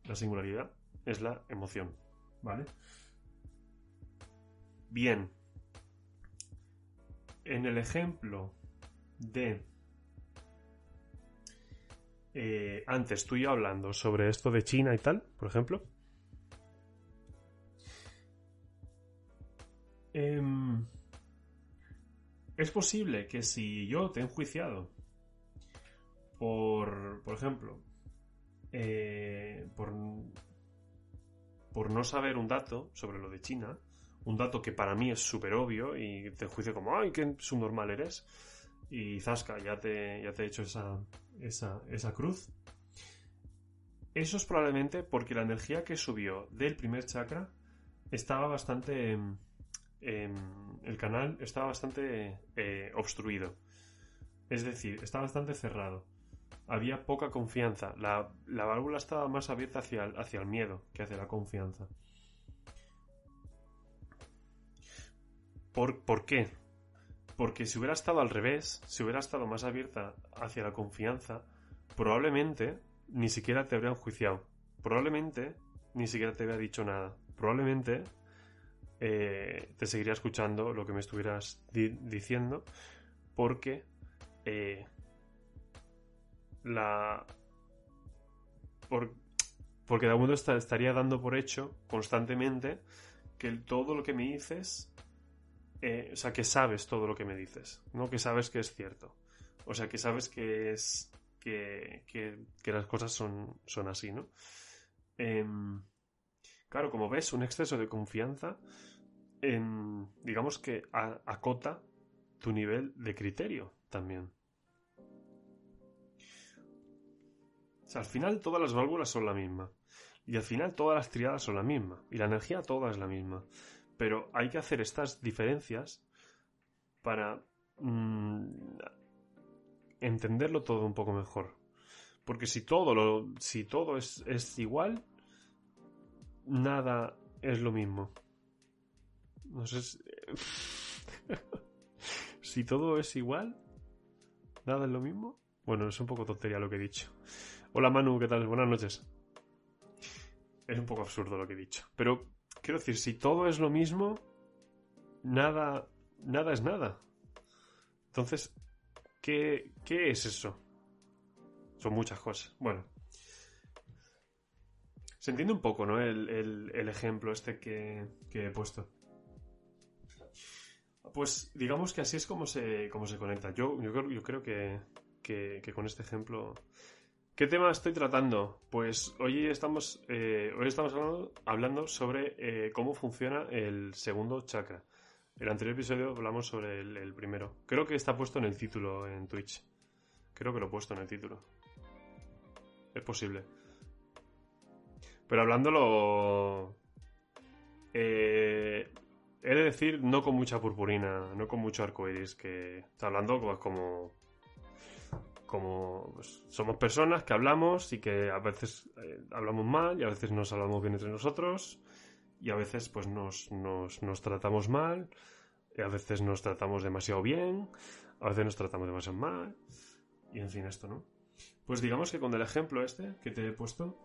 La singularidad es la emoción. ¿Vale? Bien. En el ejemplo de... eh, antes tú y yo hablando sobre esto de China y tal, por ejemplo. Em, es posible que si yo te he enjuiciado por, por ejemplo, eh, por, por no saber un dato sobre lo de China, un dato que para mí es súper obvio y te enjuicio como, ay, qué subnormal eres, y zasca, ya te, ya te he hecho esa, esa, esa cruz. Eso es probablemente porque la energía que subió del primer chakra estaba bastante... em, el canal estaba bastante eh, obstruido. Es decir, estaba bastante cerrado. Había poca confianza. La, la válvula estaba más abierta hacia el, hacia el miedo que hacia la confianza. ¿Por, ¿Por qué? Porque si hubiera estado al revés, si hubiera estado más abierta hacia la confianza, probablemente ni siquiera te habrían juiciado. Probablemente ni siquiera te habría dicho nada. Probablemente eh, te seguiría escuchando lo que me estuvieras di- diciendo porque eh, la por- porque de algún modo esta- estaría dando por hecho constantemente que todo lo que me dices eh, o sea que sabes todo lo que me dices no que sabes que es cierto o sea que sabes que es que, que- que las cosas son, son así no Em, claro como ves un exceso de confianza em, digamos que a- acota tu nivel de criterio también O sea, al final todas las válvulas son la misma. Y al final todas las triadas son la misma. Y la energía toda es la misma. Pero hay que hacer estas diferencias para mm, entenderlo todo un poco mejor. Porque si todo lo. si todo es, es igual, nada es lo mismo. No sé si, si todo es igual, nada es lo mismo. Bueno, es un poco tontería lo que he dicho. Hola Manu, ¿qué tal? Buenas noches. Es un poco absurdo lo que he dicho. Pero quiero decir, si todo es lo mismo, nada, nada es nada. Entonces, ¿qué, qué es eso? Son muchas cosas. Bueno. Se entiende un poco, ¿no? El, el- el ejemplo este que, que he puesto. Pues digamos que así es como se, como se conecta. Yo, yo, yo creo que, que, que con este ejemplo... ¿Qué tema estoy tratando? Pues hoy estamos, eh, hoy estamos hablando, hablando sobre eh, cómo funciona el segundo chakra. El anterior episodio hablamos sobre el, primero. Creo que está puesto en el título en Twitch. Creo que lo he puesto en el título. Es posible. Pero hablándolo... Eh, he de decir, no con mucha purpurina, no con mucho arcoiris, que está hablando pues, como... Como pues, somos personas que hablamos y que a veces eh, hablamos mal y a veces nos hablamos bien entre nosotros y a veces pues nos, nos, nos tratamos mal a veces nos tratamos demasiado bien, a veces nos tratamos demasiado mal y en fin esto, ¿no? Pues digamos que con el ejemplo este que te he puesto,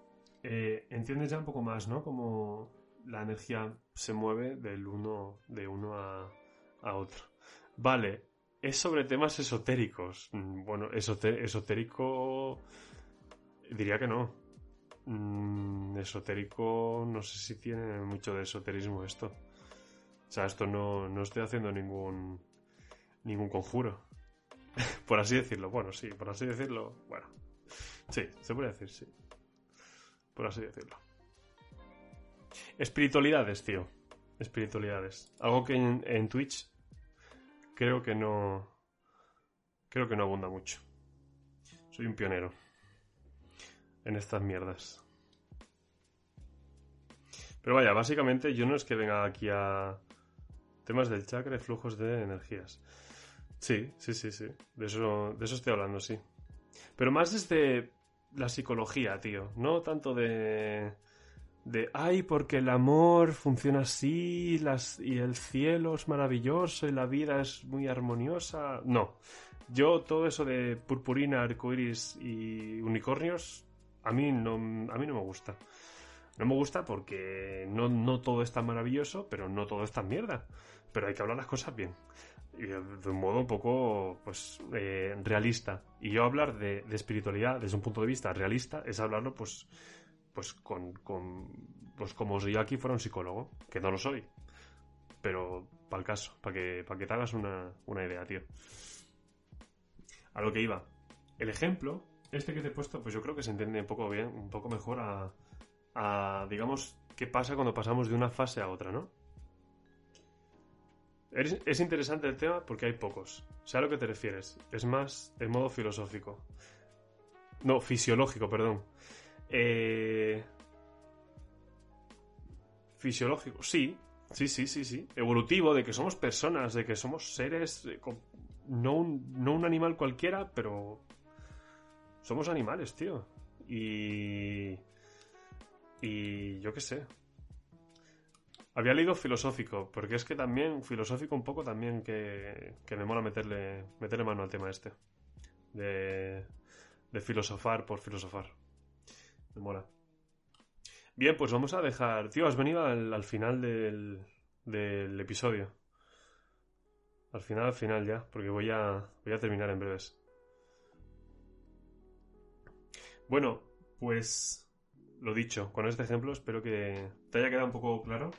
eh, entiendes ya un poco más, ¿no? Como la energía se mueve del uno, de uno a, a otro. Vale, es sobre temas esotéricos. Mm, Bueno, esotérico diría que no. Mm, esotérico, no sé si tiene mucho de esoterismo esto. O sea, esto no, no estoy haciendo ningún ningún conjuro. por así decirlo. Bueno, sí, por así decirlo. Bueno. Sí, se puede decir, sí. Por así decirlo. Espiritualidades, tío. Espiritualidades. Algo que en, en Twitch creo que no. Creo que no abunda mucho. Soy un pionero en estas mierdas. Pero vaya, básicamente yo no es que venga aquí a temas del chakra y flujos de energías. Sí, sí, sí, sí. De eso, de eso estoy hablando, sí. Pero más desde la psicología, tío. No tanto de. De, ay, porque el amor funciona así las, y el cielo es maravilloso y la vida es muy armoniosa. No. Yo, todo eso de purpurina, arcoiris y unicornios, a mí no, a mí no me gusta. No me gusta porque no, no todo es tan maravilloso, pero no todo es tan mierda. Pero hay que hablar las cosas bien. De de un modo un poco, pues, eh, realista. Y yo hablar de, de espiritualidad desde un punto de vista realista es hablarlo, pues, pues con, con pues como si yo aquí fuera un psicólogo, que no lo soy. Pero para el caso, para que, que te hagas una, una idea, tío. A lo que iba. El ejemplo, este que te he puesto, pues yo creo que se entiende un poco bien, un poco mejor a, digamos, qué pasa cuando pasamos de una fase a otra, ¿no? Es, es interesante el tema porque hay pocos. Sé a lo que te refieres. Es más en modo filosófico. No, fisiológico, perdón. Eh... Fisiológico, sí. Sí, sí, sí, sí. Evolutivo, de que somos personas, de que somos seres. eh, No, un, no un animal cualquiera, pero. Somos animales, tío. Y. Y yo qué sé. Había leído filosófico, porque es que también, filosófico un poco también que, que me mola meterle, meterle mano al tema este. De, de filosofar por filosofar. Me mola. Bien, pues vamos a dejar... Tío, has venido al, al final del, del episodio. Al final, al final ya, porque voy a, voy a terminar en breves. Bueno, pues lo dicho, con este ejemplo espero que te haya quedado un poco claro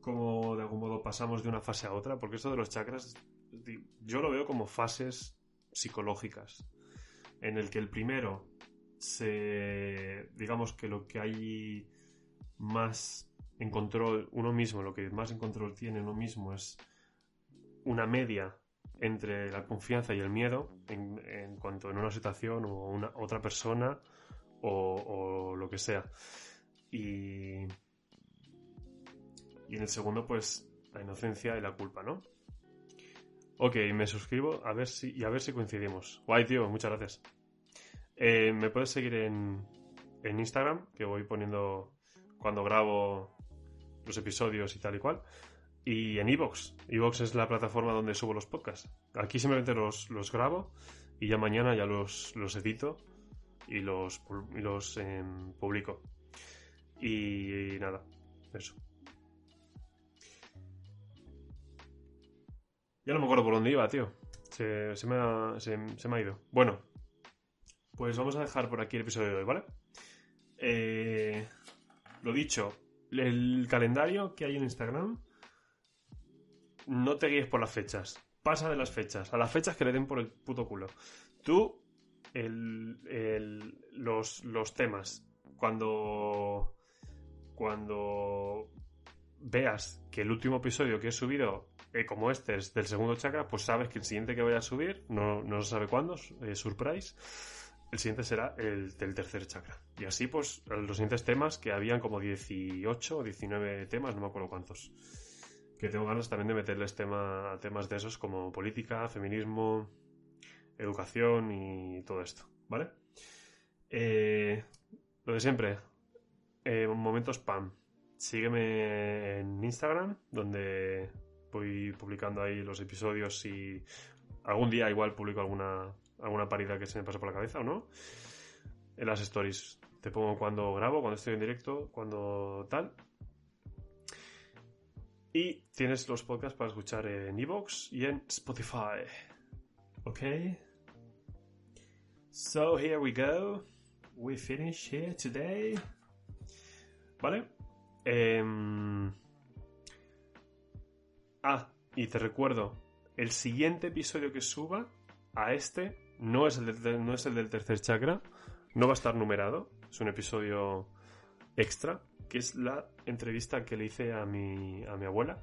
cómo de algún modo pasamos de una fase a otra, porque esto de los chakras yo lo veo como fases psicológicas, en el que el primero se digamos que lo que hay más en control uno mismo, lo que más en control tiene uno mismo es una media entre la confianza y el miedo en, cuanto en una situación o una otra persona o, o lo que sea. Y, y en el segundo, pues, la inocencia y la culpa, ¿no? Ok, me suscribo a ver si, y a ver si coincidimos. Guay, tío, muchas gracias. Eh, me puedes seguir en, en, Instagram, que voy poniendo cuando grabo los episodios y tal y cual. Y en Evox. Evox es la plataforma donde subo los podcasts. Aquí simplemente los, los grabo y ya mañana ya los, los edito y los, y los eh, publico. Y, nada, eso. Ya no me acuerdo por dónde iba, tío. Se, se, me, ha, se me ha ido. Bueno, pues vamos a dejar por aquí el episodio de hoy, ¿vale? Eh, lo dicho, el calendario que hay en Instagram, no te guíes por las fechas. Pasa de las fechas, a las fechas que le den por el puto culo. Tú, el, el- los, los temas, cuando, cuando veas que el último episodio que he subido, eh, como este es del segundo chakra, pues sabes que el siguiente que voy a subir, no, no se sabe cuándo, eh, surprise, el siguiente será el del tercer chakra. Y así, pues, los siguientes temas, que habían como 18 o 19 temas, no me acuerdo cuántos. Que tengo ganas también de meterles tema, temas de esos como política, feminismo, educación y todo esto, ¿vale? Eh, lo de siempre, eh, momentos spam. Sígueme en Instagram, donde voy publicando ahí los episodios y algún día igual publico alguna, alguna parida que se me pase por la cabeza o no. En las stories te pongo cuando grabo, cuando estoy en directo, cuando tal. Y tienes los podcasts para escuchar en Evox y en Spotify. ¿Ok? So here we go. We finish here today. ¿Vale? Em, Ah, y te recuerdo, el siguiente episodio que suba a este no es el del, no es el del tercer chakra, no va a estar numerado, es un episodio extra, que es la entrevista que le hice a mi, a mi abuela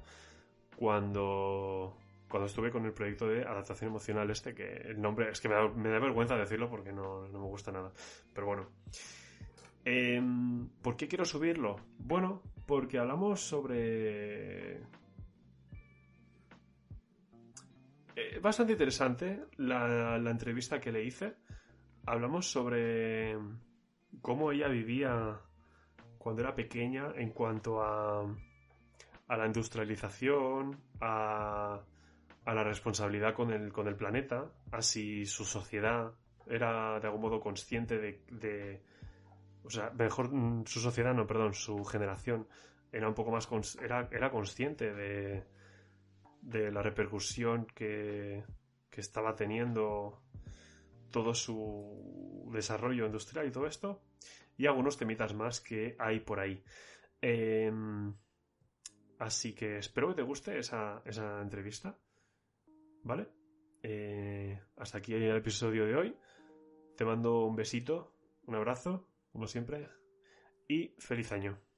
cuando, cuando estuve con el proyecto de adaptación emocional este, que el nombre es que me da, me da vergüenza decirlo porque no, no me gusta nada, pero bueno. Em, ¿Por qué quiero subirlo? Bueno, porque hablamos sobre Eh, bastante interesante la, la entrevista que le hice. Hablamos sobre cómo ella vivía cuando era pequeña en cuanto a, a la industrialización, a, a la responsabilidad con el, con el planeta, a si su sociedad era de algún modo consciente de, o sea, mejor mm, su sociedad, no, perdón, su generación era un poco más, cons- era, era consciente de, de la repercusión que, que estaba teniendo todo su desarrollo industrial y todo esto, y algunos temitas más que hay por ahí. Em, así que espero que te guste esa, esa entrevista, ¿vale? Eh, hasta aquí el episodio de hoy. Te mando un besito, un abrazo, como siempre, y feliz año.